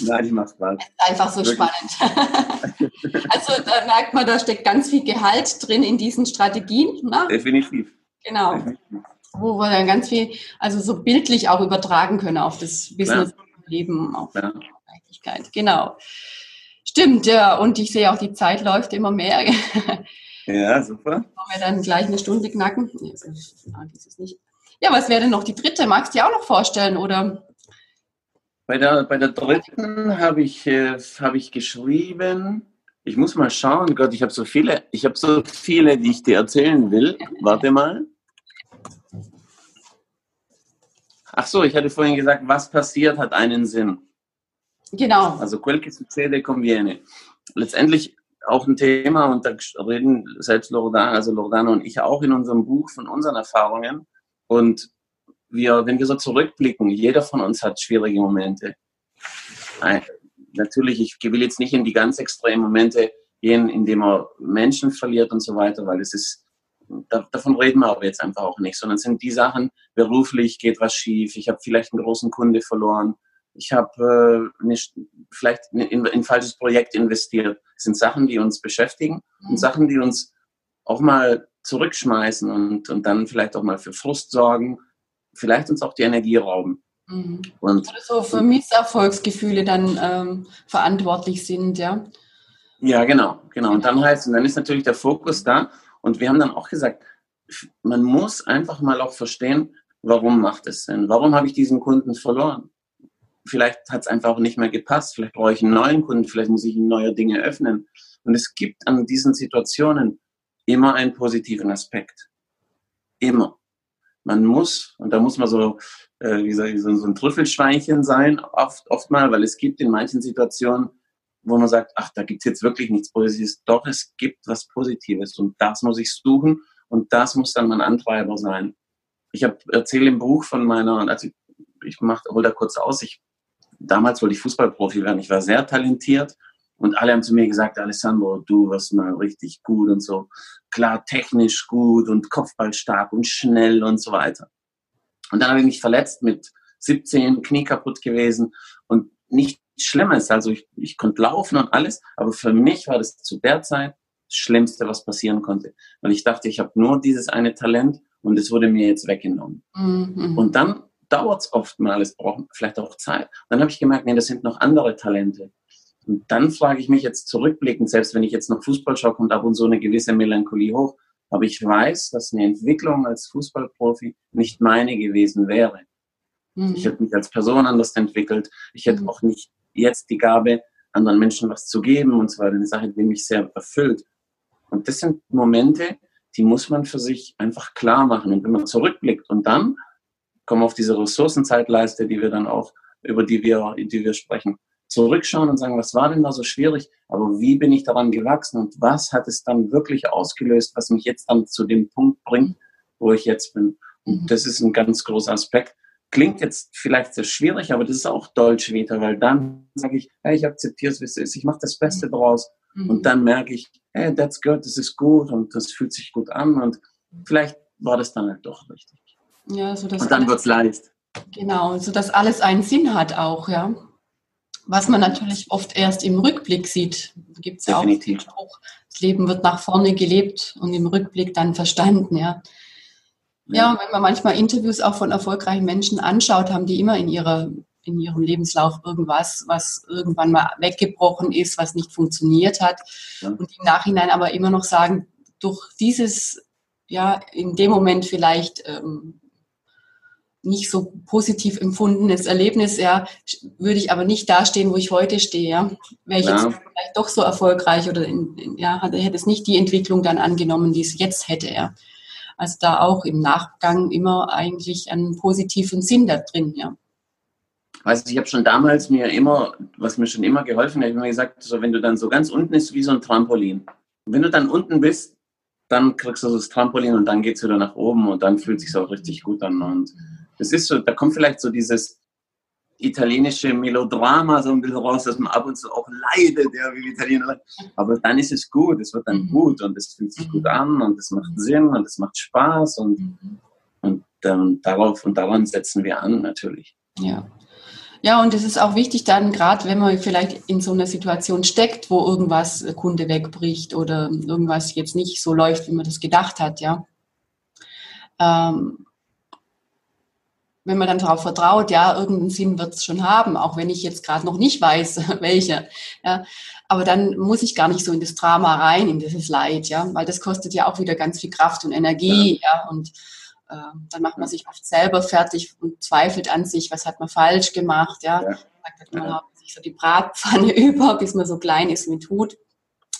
Nein, ich mach's Spaß. Einfach so Wirklich. spannend. [LAUGHS] also da merkt man, da steckt ganz viel Gehalt drin in diesen Strategien. Ne? Definitiv. Genau. Wo wir dann ganz viel, also so bildlich auch übertragen können auf das Business-Leben, auf ja. Leichtigkeit. Genau. Stimmt, ja. Und ich sehe auch, die Zeit läuft immer mehr. Ja, super. Wollen wir dann gleich eine Stunde knacken? Nee, dieses nicht. Ja, was wäre denn noch die dritte? Magst du dir auch noch vorstellen, oder? Bei der, bei der dritten habe ich, äh, hab ich geschrieben, ich muss mal schauen, Gott, ich habe so viele, ich habe so viele, die ich dir erzählen will. [LAUGHS] Warte mal. Ach so, ich hatte vorhin gesagt, was passiert, hat einen Sinn. Genau. Also quel que succede conviene. Letztendlich auch ein Thema und da reden selbst Loredana, also Loredana und ich auch in unserem Buch von unseren Erfahrungen. Und wir, wenn wir so zurückblicken, jeder von uns hat schwierige Momente. Natürlich, ich will jetzt nicht in die ganz extremen Momente gehen, indem er Menschen verliert und so weiter, weil es ist, davon reden wir aber jetzt einfach auch nicht, sondern es sind die Sachen, beruflich geht was schief, ich habe vielleicht einen großen Kunde verloren, ich habe äh, nicht, vielleicht in, in, ein falsches Projekt investiert. Das sind Sachen, die uns beschäftigen mhm. und Sachen, die uns auch mal zurückschmeißen und, und dann vielleicht auch mal für Frust sorgen, vielleicht uns auch die Energie rauben. Mhm. Und, Oder so für Misserfolgsgefühle dann ähm, verantwortlich sind, ja. Ja, genau, genau. Und dann heißt, und dann ist natürlich der Fokus da. Und wir haben dann auch gesagt, man muss einfach mal auch verstehen, warum macht es Sinn? Warum habe ich diesen Kunden verloren? Vielleicht hat es einfach nicht mehr gepasst. Vielleicht brauche ich einen neuen Kunden. Vielleicht muss ich neue Dinge öffnen. Und es gibt an diesen Situationen immer einen positiven Aspekt. Immer. Man muss, und da muss man so, äh, wie soll ich, so, so ein Trüffelschweinchen sein, oft, oft mal, weil es gibt in manchen Situationen, wo man sagt, ach, da gibt es jetzt wirklich nichts Positives. Doch, es gibt was Positives und das muss ich suchen und das muss dann mein Antreiber sein. Ich erzähle im Buch von meiner, also ich mache, hol da kurz aus, ich, damals wollte ich Fußballprofi werden, ich war sehr talentiert und alle haben zu mir gesagt, Alessandro, du wirst mal richtig gut und so. Klar, technisch gut und Kopfball stark und schnell und so weiter. Und dann habe ich mich verletzt mit 17, Knie kaputt gewesen und nicht Schlimmes. Also ich, ich konnte laufen und alles, aber für mich war das zu der Zeit das Schlimmste, was passieren konnte. Weil ich dachte, ich habe nur dieses eine Talent und es wurde mir jetzt weggenommen. Mhm. Und dann dauert es oft mal, es braucht vielleicht auch Zeit. Dann habe ich gemerkt, nee, das sind noch andere Talente. Und dann frage ich mich jetzt zurückblickend, selbst wenn ich jetzt noch Fußball schaue, kommt ab und so eine gewisse Melancholie hoch. Aber ich weiß, dass eine Entwicklung als Fußballprofi nicht meine gewesen wäre. Mhm. Ich hätte mich als Person anders entwickelt. Ich hätte mhm. auch nicht jetzt die Gabe, anderen Menschen was zu geben. Und zwar eine Sache, die mich sehr erfüllt. Und das sind Momente, die muss man für sich einfach klar machen. Und wenn man zurückblickt und dann kommen auf diese Ressourcenzeitleiste, die wir dann auch, über die wir, die wir sprechen, zurückschauen und sagen, was war denn da so schwierig, aber wie bin ich daran gewachsen und was hat es dann wirklich ausgelöst, was mich jetzt dann zu dem Punkt bringt, wo ich jetzt bin. Und mhm. das ist ein ganz großer Aspekt. Klingt jetzt vielleicht sehr schwierig, aber das ist auch Deutsch wieder, weil dann sage ich, hey, ich akzeptiere es, wie es ist, ich mache das Beste mhm. draus. Mhm. Und dann merke ich, hey, that's good, das ist gut und das fühlt sich gut an und vielleicht war das dann halt doch richtig. Ja, so dass und dann wird es leicht. Genau, so dass alles einen Sinn hat auch, ja. Was man natürlich oft erst im Rückblick sieht. Da gibt es ja auch das Leben wird nach vorne gelebt und im Rückblick dann verstanden, ja. Ja, wenn man manchmal Interviews auch von erfolgreichen Menschen anschaut, haben die immer in ihrer in ihrem Lebenslauf irgendwas, was irgendwann mal weggebrochen ist, was nicht funktioniert hat. Ja. Und im Nachhinein aber immer noch sagen, durch dieses, ja, in dem Moment vielleicht ähm, nicht so positiv empfundenes Erlebnis, ja, würde ich aber nicht dastehen, wo ich heute stehe, ja. Wäre ich ja. jetzt vielleicht doch so erfolgreich oder in, in, ja, hätte es nicht die Entwicklung dann angenommen, die es jetzt hätte, ja. Also da auch im Nachgang immer eigentlich einen positiven Sinn da drin, ja. Also ich habe schon damals mir immer, was mir schon immer geholfen hat, ich habe mir gesagt, so wenn du dann so ganz unten ist, wie so ein Trampolin. Und wenn du dann unten bist, dann kriegst du so das Trampolin und dann geht es wieder nach oben und dann fühlt es sich auch richtig gut an. Und das ist so, da kommt vielleicht so dieses italienische Melodrama so ein bisschen raus, dass man ab und zu auch leidet, ja, wie Italiener. Aber dann ist es gut, es wird dann mhm. gut und es fühlt sich gut an und es macht Sinn und es macht Spaß und, mhm. und ähm, darauf und daran setzen wir an natürlich. Ja. Ja, und es ist auch wichtig dann, gerade wenn man vielleicht in so einer Situation steckt, wo irgendwas äh, Kunde wegbricht oder irgendwas jetzt nicht so läuft, wie man das gedacht hat, ja. Ähm, wenn man dann darauf vertraut, ja, irgendeinen Sinn wird es schon haben, auch wenn ich jetzt gerade noch nicht weiß, [LAUGHS] welcher. Ja. Aber dann muss ich gar nicht so in das Drama rein, in dieses Leid, ja, weil das kostet ja auch wieder ganz viel Kraft und Energie, ja, ja und äh, dann macht man sich oft selber fertig und zweifelt an sich, was hat man falsch gemacht, ja. ja. Man ja. sich so die Bratpfanne [LAUGHS] über, bis man so klein ist mit Hut.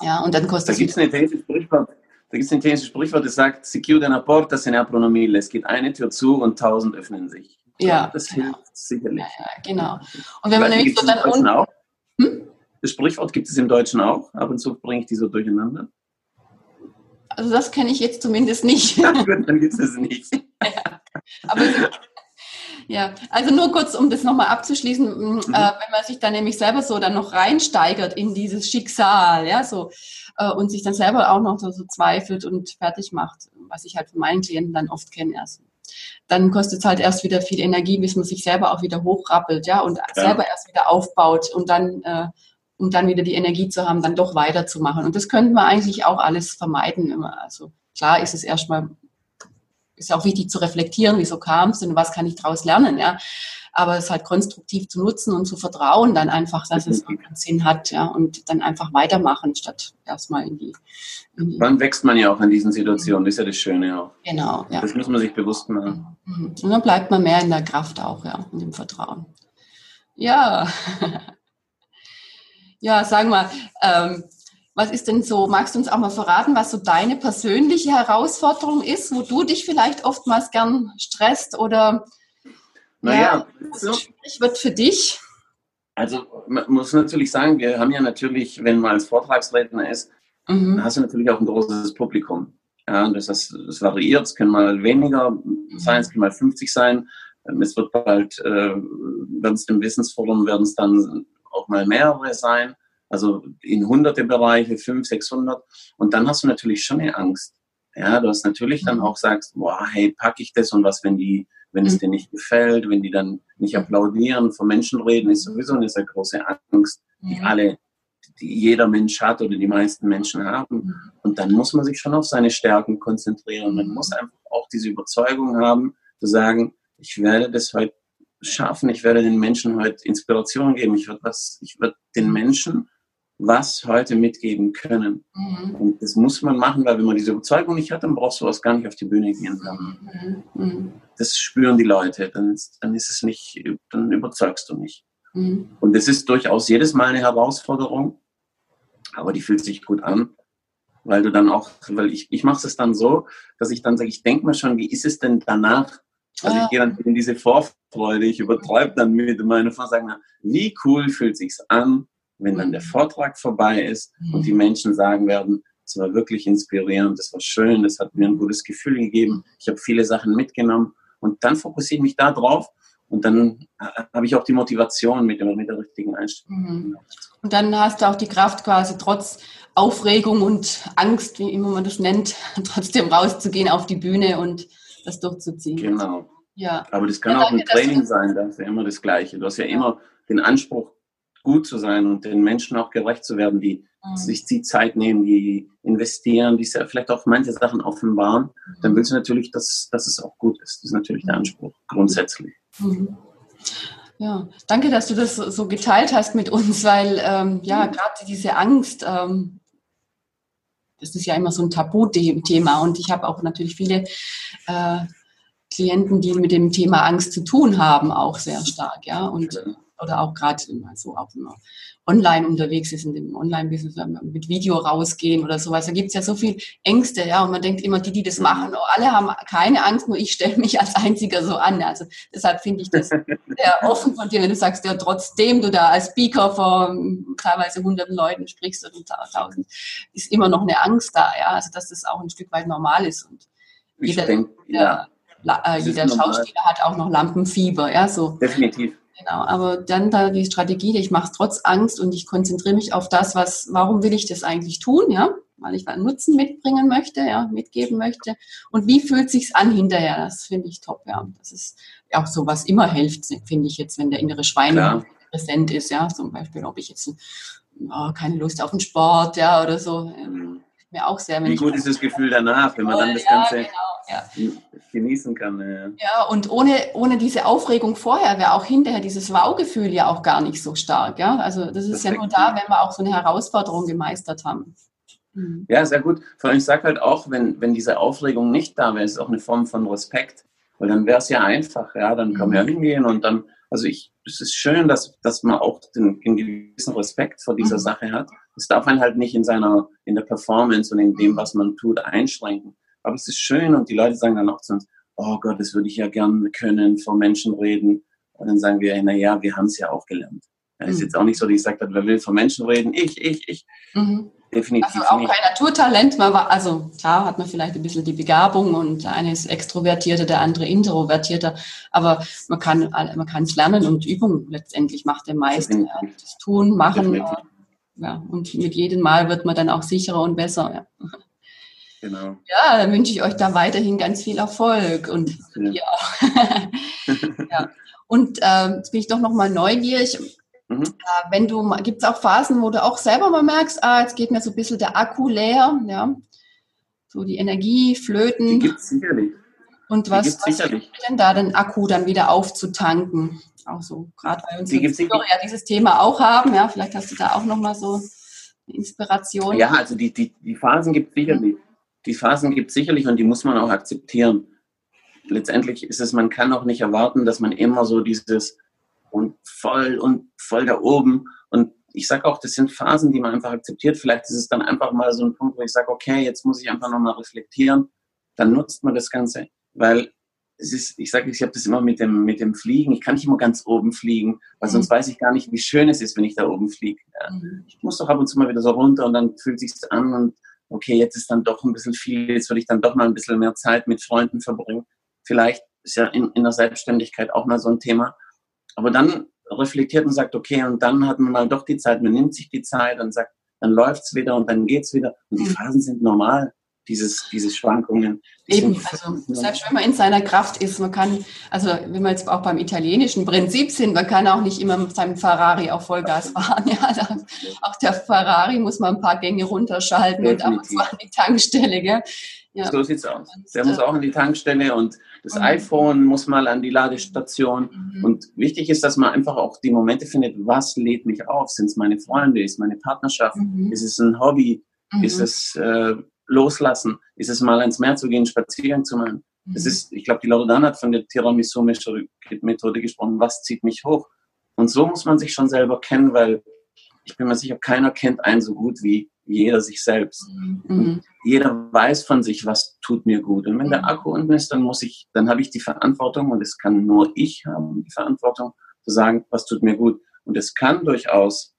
Ja, und dann kostet da gibt es ein italienisches Sprichwort, da gibt es ein italienisches Sprichwort, das sagt, si chiude una porta, se ne aprono mille. Es geht eine Tür zu und tausend öffnen sich. Ja. Das hilft sicherlich. Ja, genau. Und wenn man nämlich so dann unten... Auch? Hm? Das Sprichwort gibt es im Deutschen auch. Ab und zu bringe ich die so durcheinander. Also das kenne ich jetzt zumindest nicht. [LAUGHS] Ja, gut, dann gibt es es nicht. [LAUGHS] ja. Aber [LAUGHS] ja, also nur kurz, um das nochmal abzuschließen, mm, mhm. äh, wenn man sich dann nämlich selber so dann noch reinsteigert in dieses Schicksal, ja, so, äh, und sich dann selber auch noch so, so, zweifelt und fertig macht, was ich halt von meinen Klienten dann oft kenne erst. Dann kostet es halt erst wieder viel Energie, bis man sich selber auch wieder hochrappelt, ja, und ja. selber erst wieder aufbaut und dann, äh, um dann wieder die Energie zu haben, dann doch weiterzumachen. Und das könnte man eigentlich auch alles vermeiden immer. Also klar ist es erstmal, ist ja auch wichtig zu reflektieren, wieso kam es und was kann ich daraus lernen, ja. Aber es halt konstruktiv zu nutzen und zu vertrauen dann einfach, dass es einen Sinn hat, ja, und dann einfach weitermachen, statt erstmal in die, in die Wann wächst man ja auch in diesen Situationen, das ist ja das Schöne auch. Genau, ja. Das muss man sich bewusst machen. Mhm. Und dann bleibt man mehr in der Kraft auch, ja, und im Vertrauen. Ja. [LAUGHS] ja, sagen wir, ähm, was ist denn so, magst du uns auch mal verraten, was so deine persönliche Herausforderung ist, wo du dich vielleicht oftmals gern stresst oder naja, ja, so. schwierig wird für dich? Also man muss natürlich sagen, wir haben ja natürlich, wenn man als Vortragsredner ist, mhm. hast du natürlich auch ein großes Publikum. Ja, das, das, das variiert, es können mal weniger sein, es können mal 50 sein. Es wird bald, äh, werden es im Wissensforum, werden es dann auch mal mehrere sein. Also in hunderte Bereiche, 500, 600. Und dann hast du natürlich schon eine Angst. Ja, du hast natürlich dann mhm. auch sagst, boah, hey, packe ich das und was, wenn die, wenn es mhm. dir nicht gefällt, wenn die dann nicht applaudieren, von Menschen reden, ist sowieso eine sehr große Angst, die alle, die jeder Mensch hat oder die meisten Menschen haben. Mhm. Und dann muss man sich schon auf seine Stärken konzentrieren. Man muss einfach auch diese Überzeugung haben, zu sagen, ich werde das heute schaffen, ich werde den Menschen heute Inspiration geben, ich werde was, ich werde den Menschen was heute mitgeben können. Mhm. Und das muss man machen, weil wenn man diese Überzeugung nicht hat, dann brauchst du was gar nicht auf die Bühne gehen. Mhm. Mhm. Das spüren die Leute, dann ist, dann ist es nicht, dann überzeugst du nicht. Mhm. Und das ist durchaus jedes Mal eine Herausforderung, aber die fühlt sich gut an, weil du dann auch, weil ich, ich mache es dann so, dass ich dann sage, ich denke mir schon, wie ist es denn danach? Also ich gehe dann in diese Vorfreude, ich übertreibe dann mit meiner Frau, sagen, wie cool fühlt sich's an, wenn dann der Vortrag vorbei ist und die Menschen sagen werden, es war wirklich inspirierend, das war schön, das hat mir ein gutes Gefühl gegeben, ich habe viele Sachen mitgenommen und dann fokussiere ich mich da drauf und dann habe ich auch die Motivation mit, mit der richtigen Einstellung. Mhm. Und dann hast du auch die Kraft quasi trotz Aufregung und Angst, wie immer man das nennt, [LAUGHS] trotzdem rauszugehen auf die Bühne und das durchzuziehen. Genau. Ja. Aber das kann ja, auch ein Training sein, das ist ja immer das Gleiche. Du hast ja immer den Anspruch, gut zu sein und den Menschen auch gerecht zu werden, die mhm. sich die Zeit nehmen, die investieren, die vielleicht auch manche Sachen offenbaren, mhm. dann willst du natürlich, dass, dass es auch gut ist. Das ist natürlich der Anspruch, grundsätzlich. Mhm. Ja, danke, dass du das so geteilt hast mit uns, weil ähm, ja, mhm. gerade diese Angst, ähm, das ist ja immer so ein Tabuthema und ich habe auch natürlich viele äh, Klienten, die mit dem Thema Angst zu tun haben, auch sehr stark, ja. Und oder auch gerade so auch immer online unterwegs ist, in dem Online-Business mit Video rausgehen oder sowas. Da gibt es ja so viel Ängste, ja, und man denkt immer, die, die das machen, oh, alle haben keine Angst, nur ich stelle mich als Einziger so an. Also deshalb finde ich das sehr offen von dir, wenn du sagst, ja, trotzdem du da als Speaker vor teilweise hunderten Leuten sprichst oder tausend, ist immer noch eine Angst da, ja, also dass das auch ein Stück weit normal ist und jeder, denk, ja. jeder, äh, jeder Schauspieler hat auch noch Lampenfieber, ja, so. Definitiv. Genau, aber dann da die Strategie, ich mache es trotz Angst und ich konzentriere mich auf das, was, warum will ich das eigentlich tun, ja? Weil ich einen Nutzen mitbringen möchte, ja, mitgeben möchte. Und wie fühlt sich's an hinterher? Das finde ich top, ja. Das ist auch so, was immer hilft, finde ich jetzt, wenn der innere Schwein Klar. präsent ist, ja. Zum Beispiel, ob ich jetzt oh, keine Lust auf den Sport, ja, oder so. Ähm, mir auch sehr. Wie gut ist das Gefühl danach, wenn man dann das Ganze genau, ja. genießen kann. Ja. ja, und ohne, ohne diese Aufregung vorher wäre auch hinterher dieses Wow-Gefühl ja auch gar nicht so stark. Ja? Also das ist Perfekt. ja nur da, wenn wir auch so eine Herausforderung gemeistert haben. Mhm. Ja, sehr gut. Vor allem, ich sage halt auch, wenn, wenn diese Aufregung nicht da wäre, ist es auch eine Form von Respekt. Weil dann wäre es ja einfach, ja, dann kann man ja mhm. hingehen und dann, also ich, es ist schön, dass, dass man auch den, den gewissen Respekt vor dieser mhm. Sache hat. Das darf man halt nicht in seiner, in der Performance und in dem, was man tut, einschränken. Aber es ist schön und die Leute sagen dann auch zu uns, oh Gott, das würde ich ja gern können, vor Menschen reden. Und dann sagen wir, na ja, wir haben es ja auch gelernt. Es ist mhm. jetzt auch nicht so, dass ich sage, wer will vor Menschen reden? Ich, ich, ich. Mhm. Definitiv. Also auch nicht. kein Naturtalent. Man war, also klar hat man vielleicht ein bisschen die Begabung und der eine ist extrovertierter, der andere introvertierter. Aber man kann, man kann es lernen und Übung letztendlich macht der Meister. Ja, das Tun, Machen. Definitiv. Ja, und mit jedem Mal wird man dann auch sicherer und besser. Ja. Genau. Ja, dann wünsche ich euch da weiterhin ganz viel Erfolg und ja. [LAUGHS] ja. Und ähm, jetzt bin ich doch noch mal neugierig. Mhm. Äh, wenn du, gibt es auch Phasen, wo du auch selber mal merkst, ah, jetzt geht mir so ein bisschen der Akku leer, ja. so die Energie flöten. Die gibt es sicherlich. Und was, was denn da den Akku dann wieder aufzutanken? Auch so, gerade weil unsere die ja dieses Thema auch haben, ja, vielleicht hast du da auch nochmal so eine Inspiration. Ja, also die, die, die Phasen gibt es sicherlich. Mhm. Die Phasen gibt es sicherlich und die muss man auch akzeptieren. Letztendlich ist es, man kann auch nicht erwarten, dass man immer so dieses und voll und voll da oben und ich sage auch, das sind Phasen, die man einfach akzeptiert. Vielleicht ist es dann einfach mal so ein Punkt, wo ich sage, okay, jetzt muss ich einfach nochmal reflektieren. Dann nutzt man das Ganze, weil es ist, ich sage, ich habe das immer mit dem, mit dem Fliegen. Ich kann nicht immer ganz oben fliegen, weil mhm. sonst weiß ich gar nicht, wie schön es ist, wenn ich da oben fliege. Ja. Mhm. Ich muss doch ab und zu mal wieder so runter und dann fühlt sich an und okay, jetzt ist dann doch ein bisschen viel, jetzt würde ich dann doch mal ein bisschen mehr Zeit mit Freunden verbringen. Vielleicht ist ja in, in der Selbstständigkeit auch mal so ein Thema. Aber dann reflektiert und sagt, okay, und dann hat man mal doch die Zeit, man nimmt sich die Zeit und sagt, dann läuft's wieder und dann geht's wieder. Und die mhm. Phasen sind normal, dieses, diese Schwankungen. Die Eben, also selbst wenn man in seiner Kraft ist, man kann, also wenn wir jetzt auch beim italienischen Prinzip sind, man kann auch nicht immer mit seinem Ferrari auf Vollgas fahren. Ja, also auch der Ferrari muss man ein paar Gänge runterschalten Definitiv. und ab und zu an die Tankstelle. Gell? Ja. So sieht's aus. Der muss auch an die Tankstelle und das mhm. iPhone muss mal an die Ladestation. Mhm. Und wichtig ist, dass man einfach auch die Momente findet, was lädt mich auf? Sind es meine Freunde? Ist meine Partnerschaft? Mhm. Ist es ein Hobby? Mhm. Ist es äh, Loslassen? Ist es mal ans Meer zu gehen, Spaziergang zu machen? Mhm. ist, ich glaube, die Laudan hat von der Tiramisu-Methode gesprochen. Was zieht mich hoch? Und so muss man sich schon selber kennen, weil ich bin mir sicher, keiner kennt einen so gut wie jeder sich selbst. Mhm. Jeder weiß von sich, was tut mir gut. Und wenn der mhm. Akku unten ist, dann muss ich, dann habe ich die Verantwortung und es kann nur ich haben, die Verantwortung zu sagen, was tut mir gut. Und es kann durchaus,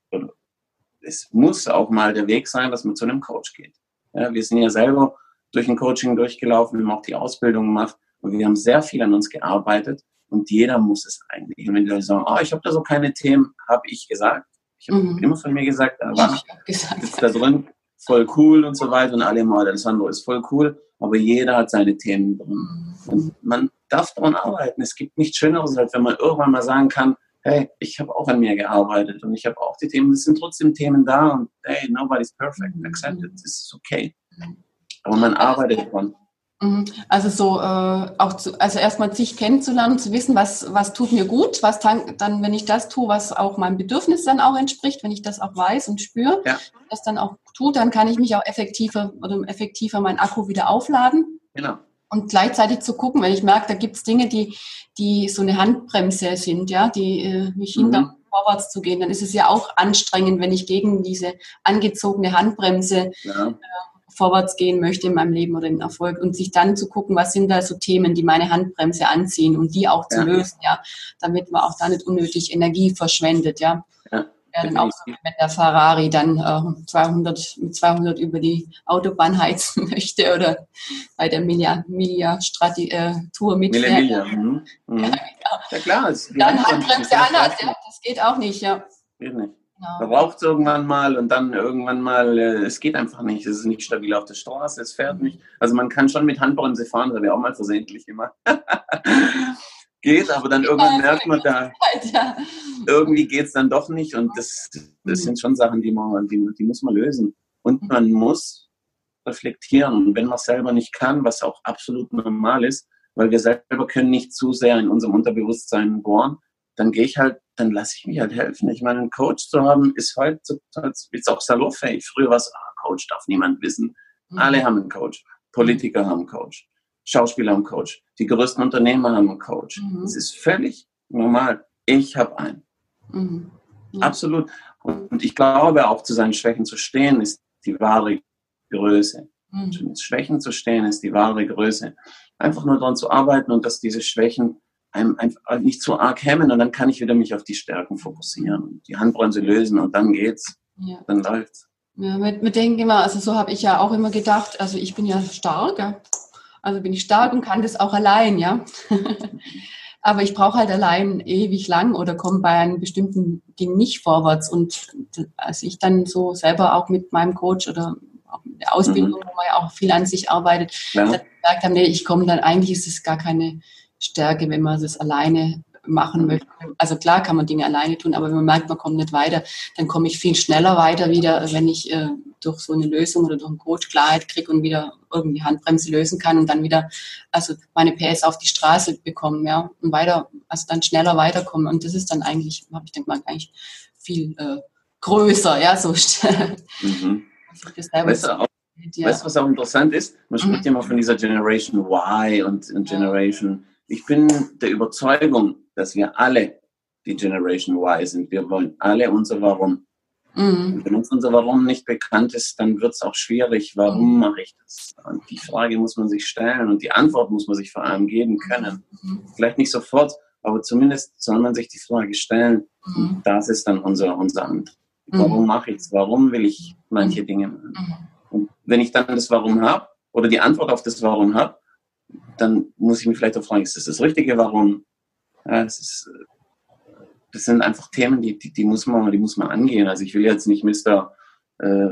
es muss auch mal der Weg sein, dass man zu einem Coach geht. Ja, wir sind ja selber durch ein Coaching durchgelaufen, wir haben auch die Ausbildung gemacht und wir haben sehr viel an uns gearbeitet und jeder muss es eigentlich. Und wenn die Leute sagen, oh, ich habe da so keine Themen, habe ich gesagt, ich habe mhm. immer von mir gesagt, da war da drin, voll cool und so weiter und alle mal, das andere ist voll cool, aber jeder hat seine Themen drin. Mhm. Und man darf daran arbeiten. Es gibt nichts Schöneres, als wenn man irgendwann mal sagen kann, hey, ich habe auch an mir gearbeitet und ich habe auch die Themen, es sind trotzdem Themen da und hey, nobody's perfect, accept it, this is okay. Mhm. Aber man arbeitet dran. Mhm. Also so äh, auch zu, also erstmal sich kennenzulernen, zu wissen, was was tut mir gut, was dann, dann wenn ich das tue, was auch meinem Bedürfnis dann auch entspricht, wenn ich das auch weiß und spüre, ja. das dann auch tut, dann kann ich mich auch effektiver oder effektiver meinen Akku wieder aufladen. Genau. Und gleichzeitig zu gucken, wenn ich merke, da gibt es Dinge, die die so eine Handbremse sind, ja, die äh, mich hindern. Mhm vorwärts zu gehen, dann ist es ja auch anstrengend, wenn ich gegen diese angezogene Handbremse ja. äh, vorwärts gehen möchte in meinem Leben oder im Erfolg und sich dann zu gucken, was sind da so Themen, die meine Handbremse anziehen und die auch zu ja. lösen, ja, damit man auch da nicht unnötig Energie verschwendet, ja. Dann auch so, wenn der Ferrari dann äh, 200, mit 200 über die Autobahn [LAUGHS] heizen möchte oder bei der Milia, Milia Strati, äh, Tour mitfährt. Milia, mhm. Mhm. [LAUGHS] Ja, genau. ja, klar. Dann Handbremse an, ja, das geht auch nicht, ja. Geht nicht. Genau. Man braucht es irgendwann mal und dann irgendwann mal, äh, es geht einfach nicht. Es ist nicht stabil auf der Straße, es fährt nicht. Also man kann schon mit Handbremse fahren, das habe ich auch mal versehentlich immer. [LAUGHS] geht, aber dann irgendwann merkt man da, irgendwie geht es dann doch nicht und das, das sind schon Sachen, die man, die, die muss man lösen. Und mhm. man muss reflektieren und wenn man es selber nicht kann, was auch absolut normal ist, weil wir selber können nicht zu sehr in unserem Unterbewusstsein bohren, dann gehe ich halt, dann lasse ich mich halt helfen. Ich meine, einen Coach zu haben, ist heute ist auch salonfähig. Früher war es, ah, Coach darf niemand wissen. Mhm. Alle haben einen Coach. Politiker haben einen Coach. Schauspieler haben Coach. Die größten Unternehmer haben einen Coach. Mhm. Das ist völlig normal. Ich habe einen. Mhm. Ja. Absolut. Und ich glaube, auch zu seinen Schwächen zu stehen, ist die wahre Größe. Mhm. Zu Schwächen zu stehen, ist die wahre Größe. Einfach nur daran zu arbeiten und dass diese Schwächen einem einfach nicht zu arg hemmen und dann kann ich wieder mich auf die Stärken fokussieren, die Handbremse lösen und dann geht's, ja. dann läuft's. Ja, mit, mit denken immer, also so habe ich ja auch immer gedacht, also ich bin ja stark. Also bin ich stark und kann das auch allein, ja. [LAUGHS] Aber ich brauche halt allein ewig lang oder komme bei einem bestimmten Ding nicht vorwärts. Und als ich dann so selber auch mit meinem Coach oder auch mit der Ausbildung, mhm. wo man ja auch viel an sich arbeitet, ja. gemerkt habe, nee, ich komme dann, eigentlich ist es gar keine Stärke, wenn man das alleine machen möchte. Also klar kann man Dinge alleine tun, aber wenn man merkt, man kommt nicht weiter, dann komme ich viel schneller weiter wieder, wenn ich äh, durch so eine Lösung oder durch einen Coach Klarheit kriege und wieder irgendwie Handbremse lösen kann und dann wieder, also meine PS auf die Straße bekommen, ja, und weiter, also dann schneller weiterkommen. Und das ist dann eigentlich, habe ich denke mal, eigentlich viel äh, größer, ja, so. [LAUGHS] mhm. Also weißt, du auch, ja. weißt du, was auch interessant ist? Man spricht mhm. ja immer von dieser Generation Y und, und Generation. Ich bin der Überzeugung, dass wir alle die Generation Y sind. Wir wollen alle unser Warum. Mhm. Wenn uns unser Warum nicht bekannt ist, dann wird es auch schwierig. Warum mhm. mache ich das? Und die Frage muss man sich stellen und die Antwort muss man sich vor allem geben können. Mhm. Vielleicht nicht sofort, aber zumindest soll man sich die Frage stellen. Mhm. Das ist dann unser, unser Amt. Warum mhm. mache ich es? Warum will ich manche Dinge machen? Mhm. Und wenn ich dann das Warum habe oder die Antwort auf das Warum habe, dann muss ich mich vielleicht auch fragen, ist das das richtige Warum? Ja, es ist, das sind einfach Themen, die, die, die, muss man, die muss man angehen. Also ich will jetzt nicht Mister, äh,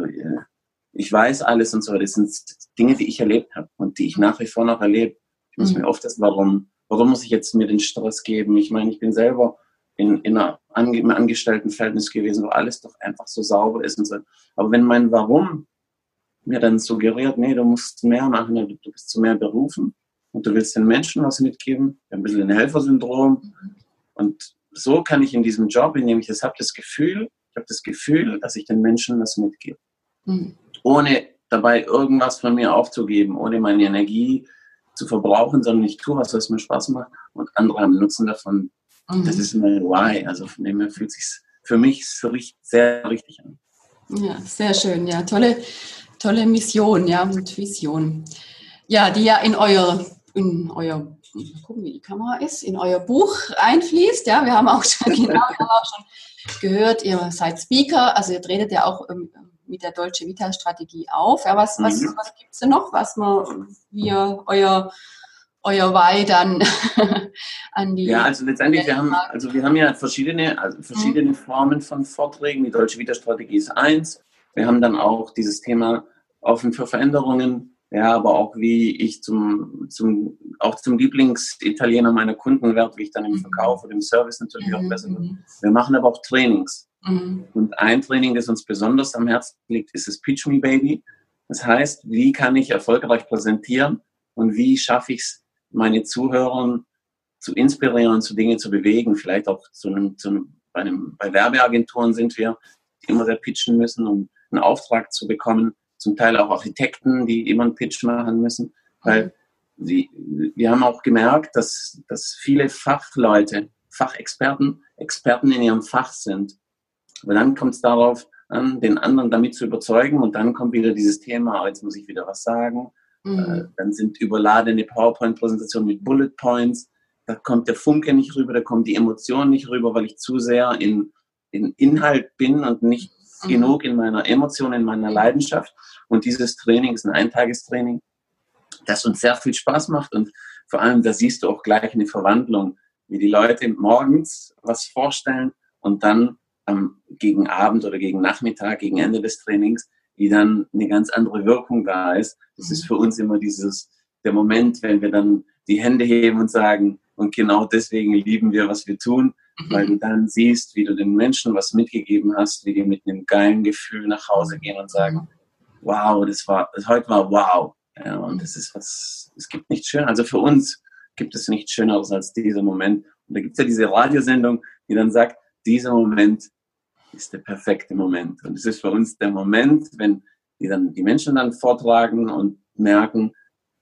ich weiß alles und so, das sind Dinge, die ich erlebt habe und die ich nach wie vor noch erlebe. Ich muss mhm. mir oft das Warum, warum muss ich jetzt mir den Stress geben? Ich meine, ich bin selber in, in einer Ange Angestelltenverhältnis gewesen, wo alles doch einfach so sauber ist und so. Aber wenn mein Warum mir dann suggeriert, nee, du musst mehr machen, du bist zu mehr berufen und du willst den Menschen was mitgeben, ein bisschen ein Helfersyndrom. Und so kann ich in diesem Job, in dem ich das habe, das Gefühl, ich habe das Gefühl, dass ich den Menschen was mitgebe. Mhm. Ohne dabei irgendwas von mir aufzugeben, ohne meine Energie zu verbrauchen, sondern ich tue was, was mir Spaß macht und andere haben Nutzen davon. Mhm. Das ist mein Why. Also von dem her fühlt sich für mich sehr richtig an. Ja, sehr schön. Ja, tolle, tolle Mission, ja, und Vision. Ja, die ja in euer, in euer, gucken, wie die Kamera ist, in euer Buch einfließt. Ja, wir haben auch schon, [LAUGHS] genau, wir haben auch schon gehört, ihr seid Speaker, also ihr tretet ja auch ähm, mit der Deutsche Vita Strategie auf. Ja, was, was, mhm. was gibt es denn noch, was man, wie euer euer Weih dann [LAUGHS] an die. Ja, also letztendlich, wir haben, also wir haben ja verschiedene, also verschiedene mhm. Formen von Vorträgen. Die Deutsche Vita-Strategie ist eins. Wir haben dann auch dieses Thema offen für Veränderungen. Ja, aber auch wie ich zum, zum, auch zum Lieblingsitaliener meiner Kunden werde, wie ich dann im mhm. Verkauf oder im Service natürlich mhm. auch besser wird. Mhm. Wir machen aber auch Trainings. Mhm. Und ein Training, das uns besonders am Herzen liegt, ist das Pitch Me Baby. Das heißt, wie kann ich erfolgreich präsentieren und wie schaffe ich es, meine Zuhörer zu inspirieren, zu Dingen zu bewegen, vielleicht auch zu einem, zu einem, bei, einem, bei Werbeagenturen sind wir, die immer sehr pitchen müssen, um einen Auftrag zu bekommen. Zum Teil auch Architekten, die immer einen Pitch machen müssen, weil wir, wir haben auch gemerkt, dass, dass viele Fachleute, Fachexperten, Experten in ihrem Fach sind. Aber dann kommt es darauf an, den anderen damit zu überzeugen und dann kommt wieder dieses Thema, jetzt muss ich wieder was sagen Mhm. Äh, dann sind überladene PowerPoint-Präsentationen mit Bullet Points. Da kommt der Funke nicht rüber, da kommt die Emotion nicht rüber, weil ich zu sehr in, in Inhalt bin und nicht mhm. genug in meiner Emotion, in meiner Leidenschaft. Und dieses Training ist ein Eintagestraining, das uns sehr viel Spaß macht. Und vor allem, da siehst du auch gleich eine Verwandlung, wie die Leute morgens was vorstellen und dann ähm, gegen Abend oder gegen Nachmittag, gegen Ende des Trainings die dann eine ganz andere Wirkung da ist. Das ist für uns immer dieses, der Moment, wenn wir dann die Hände heben und sagen, und genau deswegen lieben wir, was wir tun, mhm. Weil du dann siehst, wie du den Menschen was mitgegeben hast, wie die mit einem geilen Gefühl nach Hause gehen und sagen, wow, das war, das heute war wow. Ja, und das ist was, es gibt nichts Schöneres. Also für uns gibt es nichts Schöneres als dieser Moment. Und da gibt es ja diese Radiosendung, die dann sagt, dieser Moment ist der perfekte Moment. Und es ist für uns der Moment, wenn die dann die Menschen dann vortragen und merken,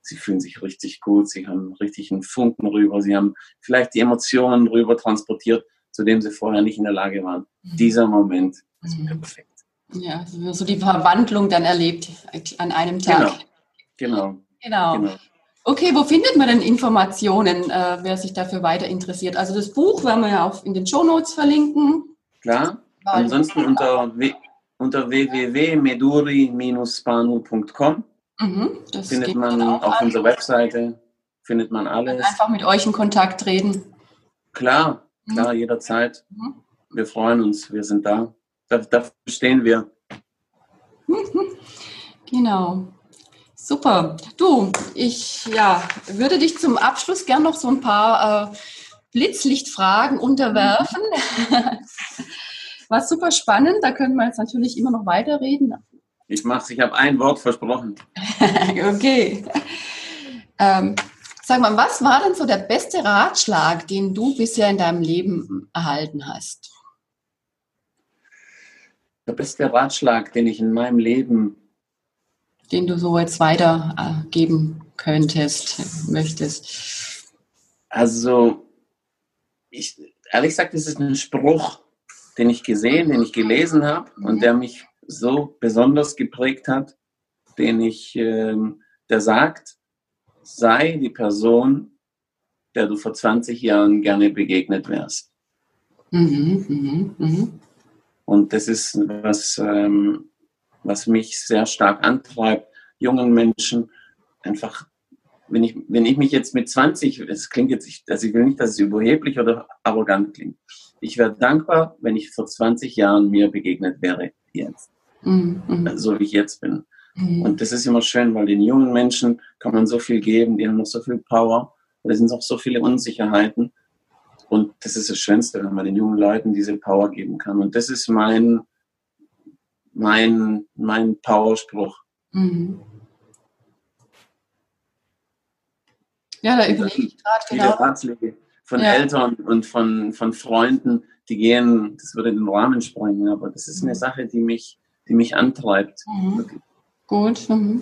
sie fühlen sich richtig gut, sie haben richtig einen Funken rüber, sie haben vielleicht die Emotionen rüber transportiert, zu dem sie vorher nicht in der Lage waren. Mhm. Dieser Moment ist mhm. perfekt. Ja, so die Verwandlung dann erlebt an einem Tag. Genau. Genau. genau. Okay, wo findet man denn Informationen, äh, wer sich dafür weiter interessiert? Also das Buch werden wir ja auch in den Show Notes verlinken. Klar. Ansonsten unter, unter www.meduri-spanu.com mhm, findet man auf unserer Webseite findet man alles. Einfach mit euch in Kontakt treten. Klar, mhm. klar, mhm. jederzeit. Mhm. Wir freuen uns, wir sind da. Dafür stehen wir. [LAUGHS] Genau. Super. Du, ich ja, würde dich zum Abschluss gern noch so ein paar äh, Blitzlichtfragen unterwerfen. [LAUGHS] [LAUGHS] War super spannend, da können wir jetzt natürlich immer noch weiterreden. Ich mach's, ich habe ein Wort versprochen. [LAUGHS] okay. Ähm, sag mal, was war denn so der beste Ratschlag, den du bisher in deinem Leben erhalten hast? Der beste Ratschlag, den ich in meinem Leben. Den du so jetzt weitergeben könntest, möchtest. Also, ich, ehrlich gesagt, es ist ein Spruch, den ich gesehen, den ich gelesen habe und der mich so besonders geprägt hat, den ich, äh, der sagt, sei die Person, der du vor 20 Jahren gerne begegnet wärst. Mhm, mh, mh. Und das ist was, ähm, was mich sehr stark antreibt, jungen Menschen einfach, wenn ich, wenn ich mich jetzt mit 20, es klingt jetzt, also ich will nicht, dass es überheblich oder arrogant klingt. Ich wäre dankbar, wenn ich vor 20 Jahren mir begegnet wäre jetzt. Mhm. mhm. So wie ich jetzt bin. Mhm. Und das ist immer schön, weil den jungen Menschen kann man so viel geben, die haben noch so viel Power, da sind noch so viele Unsicherheiten. Und das ist das Schönste, wenn man den jungen Leuten diese Power geben kann. Und das ist mein, mein, mein Powerspruch. Mhm. Ja, da überlege ich gerade genau. Ratschläge von ja. Eltern und von, von Freunden, die gehen, das würde den Rahmen sprengen, aber das ist eine mhm. Sache, die mich, die mich antreibt. Mhm. Gut. Mhm.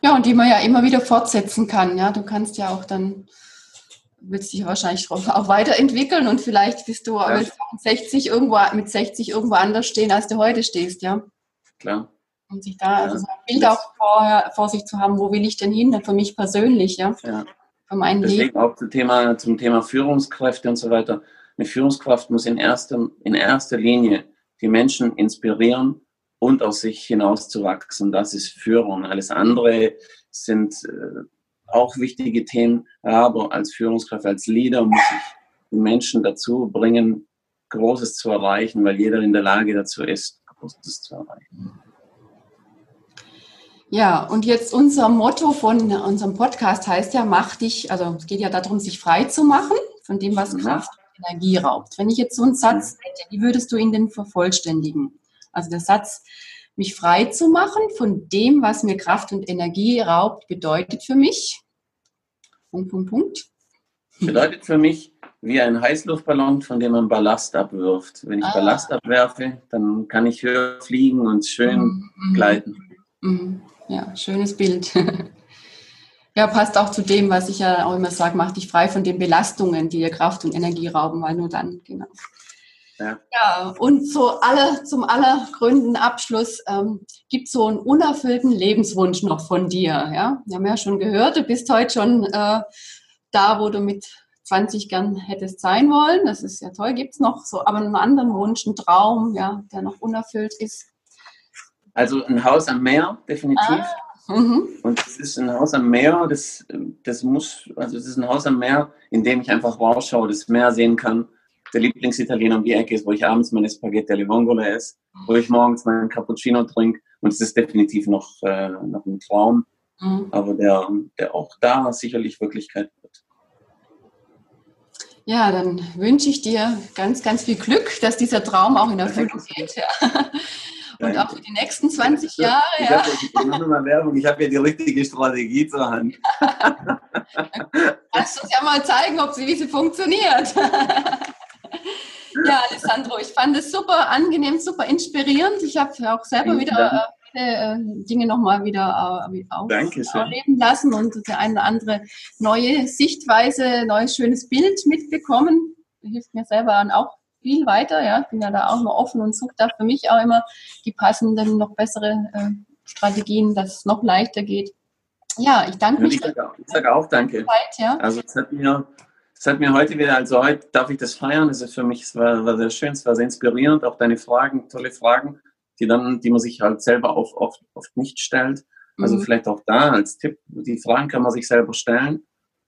Ja, und die man ja immer wieder fortsetzen kann. Ja, du kannst ja auch dann willst dich wahrscheinlich auch weiterentwickeln und vielleicht bist du ja. mit 60 irgendwo mit 60 irgendwo anders stehen, als du heute stehst, ja. Klar. Und sich da also ein Bild auch vorher vor sich zu haben, wo will ich denn hin, für mich persönlich, ja. ja. Für mein Deswegen Leben. auch zum Thema, zum Thema Führungskräfte und so weiter. Eine Führungskraft muss in erster, in erster Linie die Menschen inspirieren und aus sich hinauszuwachsen. Das ist Führung. Alles andere sind äh, auch wichtige Themen, aber als Führungskraft, als Leader muss ich die Menschen dazu bringen, Großes zu erreichen, weil jeder in der Lage dazu ist, Großes zu erreichen. Ja, und jetzt unser Motto von unserem Podcast heißt ja, mach dich, also es geht ja darum, sich frei zu machen von dem, was mhm. Kraft und Energie raubt. Wenn ich jetzt so einen Satz hätte, wie würdest du ihn denn vervollständigen? Also der Satz, mich frei zu machen von dem, was mir Kraft und Energie raubt, bedeutet für mich. Punkt, Punkt, Punkt. Bedeutet für mich wie ein Heißluftballon, von dem man Ballast abwirft. Wenn ich ah. Ballast abwerfe, dann kann ich höher fliegen und schön mhm. mhm. gleiten. Mhm. Ja, schönes Bild. [LAUGHS] ja, passt auch zu dem, was ich ja auch immer sage, mach dich frei von den Belastungen, die dir Kraft und Energie rauben, weil nur dann, genau. Ja. ja, und so alle, zum allergründen Abschluss ähm, gibt es so einen unerfüllten Lebenswunsch noch von dir. Ja? Wir haben ja schon gehört, du bist heute schon äh, da, wo du mit 20 gern hättest sein wollen. Das ist ja toll. Gibt es noch so, aber einen anderen Wunsch, einen Traum, ja, der noch unerfüllt ist? Also ein Haus am Meer, definitiv. Ah, mhm. und es ist ein Haus am Meer, das, das muss, also es ist ein Haus am Meer, in dem ich einfach rausschaue, das Meer sehen kann der Lieblingsitaliener um die Ecke ist, wo ich abends meine Spaghetti alle Vongole esse, wo ich morgens meinen Cappuccino trinke. Und es ist definitiv noch, äh, noch ein Traum, mhm. aber der, der auch da sicherlich Wirklichkeit wird. Ja, dann wünsche ich dir ganz, ganz viel Glück, dass dieser Traum auch in Erfüllung geht. Ja. Und auch für die nächsten 20 Jahre. Ich ja. habe ich habe ja die richtige Strategie zur Hand. [LAUGHS] Kannst du uns ja mal zeigen, ob sie, wie sie funktioniert. [LAUGHS] [LAUGHS] Ja, Alessandro, ich fand es super angenehm, super inspirierend. Ich habe auch selber wieder äh, äh, Dinge nochmal wieder äh, erleben lassen und die eine oder andere neue Sichtweise, neues schönes Bild mitbekommen. Hilft mir selber auch viel weiter. Ja, ich bin ja da auch immer offen und suche da für mich auch immer die passenden, noch bessere äh, Strategien, dass es noch leichter geht. Ja, ich danke mich. Ich sage auch, sag auch danke. Zeit, ja. Also es hat mir es hat mir heute wieder, also heute darf ich das feiern. Es ist für mich, es war, war sehr schön, es war sehr inspirierend. Auch deine Fragen, tolle Fragen, die dann, die man sich halt selber oft, oft, oft nicht stellt. Also mhm. vielleicht auch da als Tipp, die Fragen kann man sich selber stellen.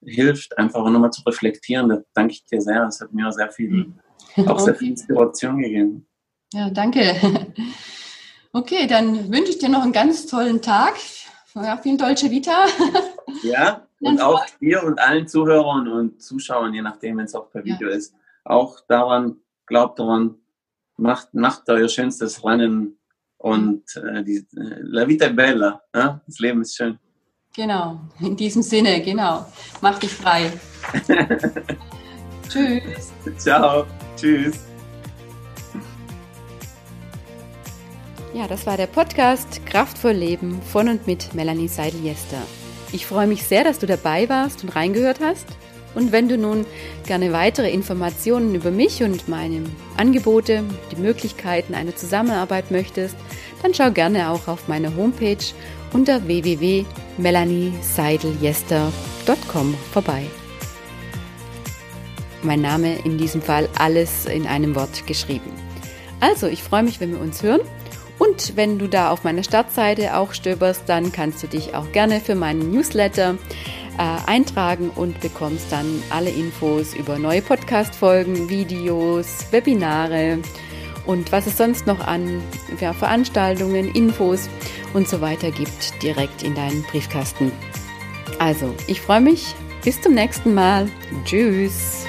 Hilft einfach nochmal zu reflektieren. Da danke ich dir sehr. Es hat mir sehr viel, mhm. auch sehr viel Inspiration gegeben. Ja, danke. [LAUGHS] Okay, dann wünsche ich dir noch einen ganz tollen Tag. Ja, vielen Dolce Vita. Ja, und auch dir und allen Zuhörern und Zuschauern, je nachdem, wenn es auch per Video ja. ist, auch daran, glaubt daran, macht, macht euer schönstes Rennen Und äh, die, äh, la vita è bella, ja? das Leben ist schön. Genau, in diesem Sinne, genau. Mach dich frei. [LAUGHS] Tschüss. Ciao. Tschüss. Ja, das war der Podcast Kraftvoll Leben von und mit Melanie Seidel-Jester. Ich freue mich sehr, dass du dabei warst und reingehört hast. Und wenn du nun gerne weitere Informationen über mich und meine Angebote, die Möglichkeiten einer Zusammenarbeit möchtest, dann schau gerne auch auf meiner Homepage unter www.melanieseideljester.com vorbei. Mein Name in diesem Fall alles in einem Wort geschrieben. Also, ich freue mich, wenn wir uns hören. Und wenn du da auf meiner Startseite auch stöberst, dann kannst du dich auch gerne für meinen Newsletter äh, eintragen und bekommst dann alle Infos über neue Podcast-Folgen, Videos, Webinare und was es sonst noch an ja, Veranstaltungen, Infos und so weiter gibt, direkt in deinen Briefkasten. Also, ich freue mich. Bis zum nächsten Mal. Tschüss.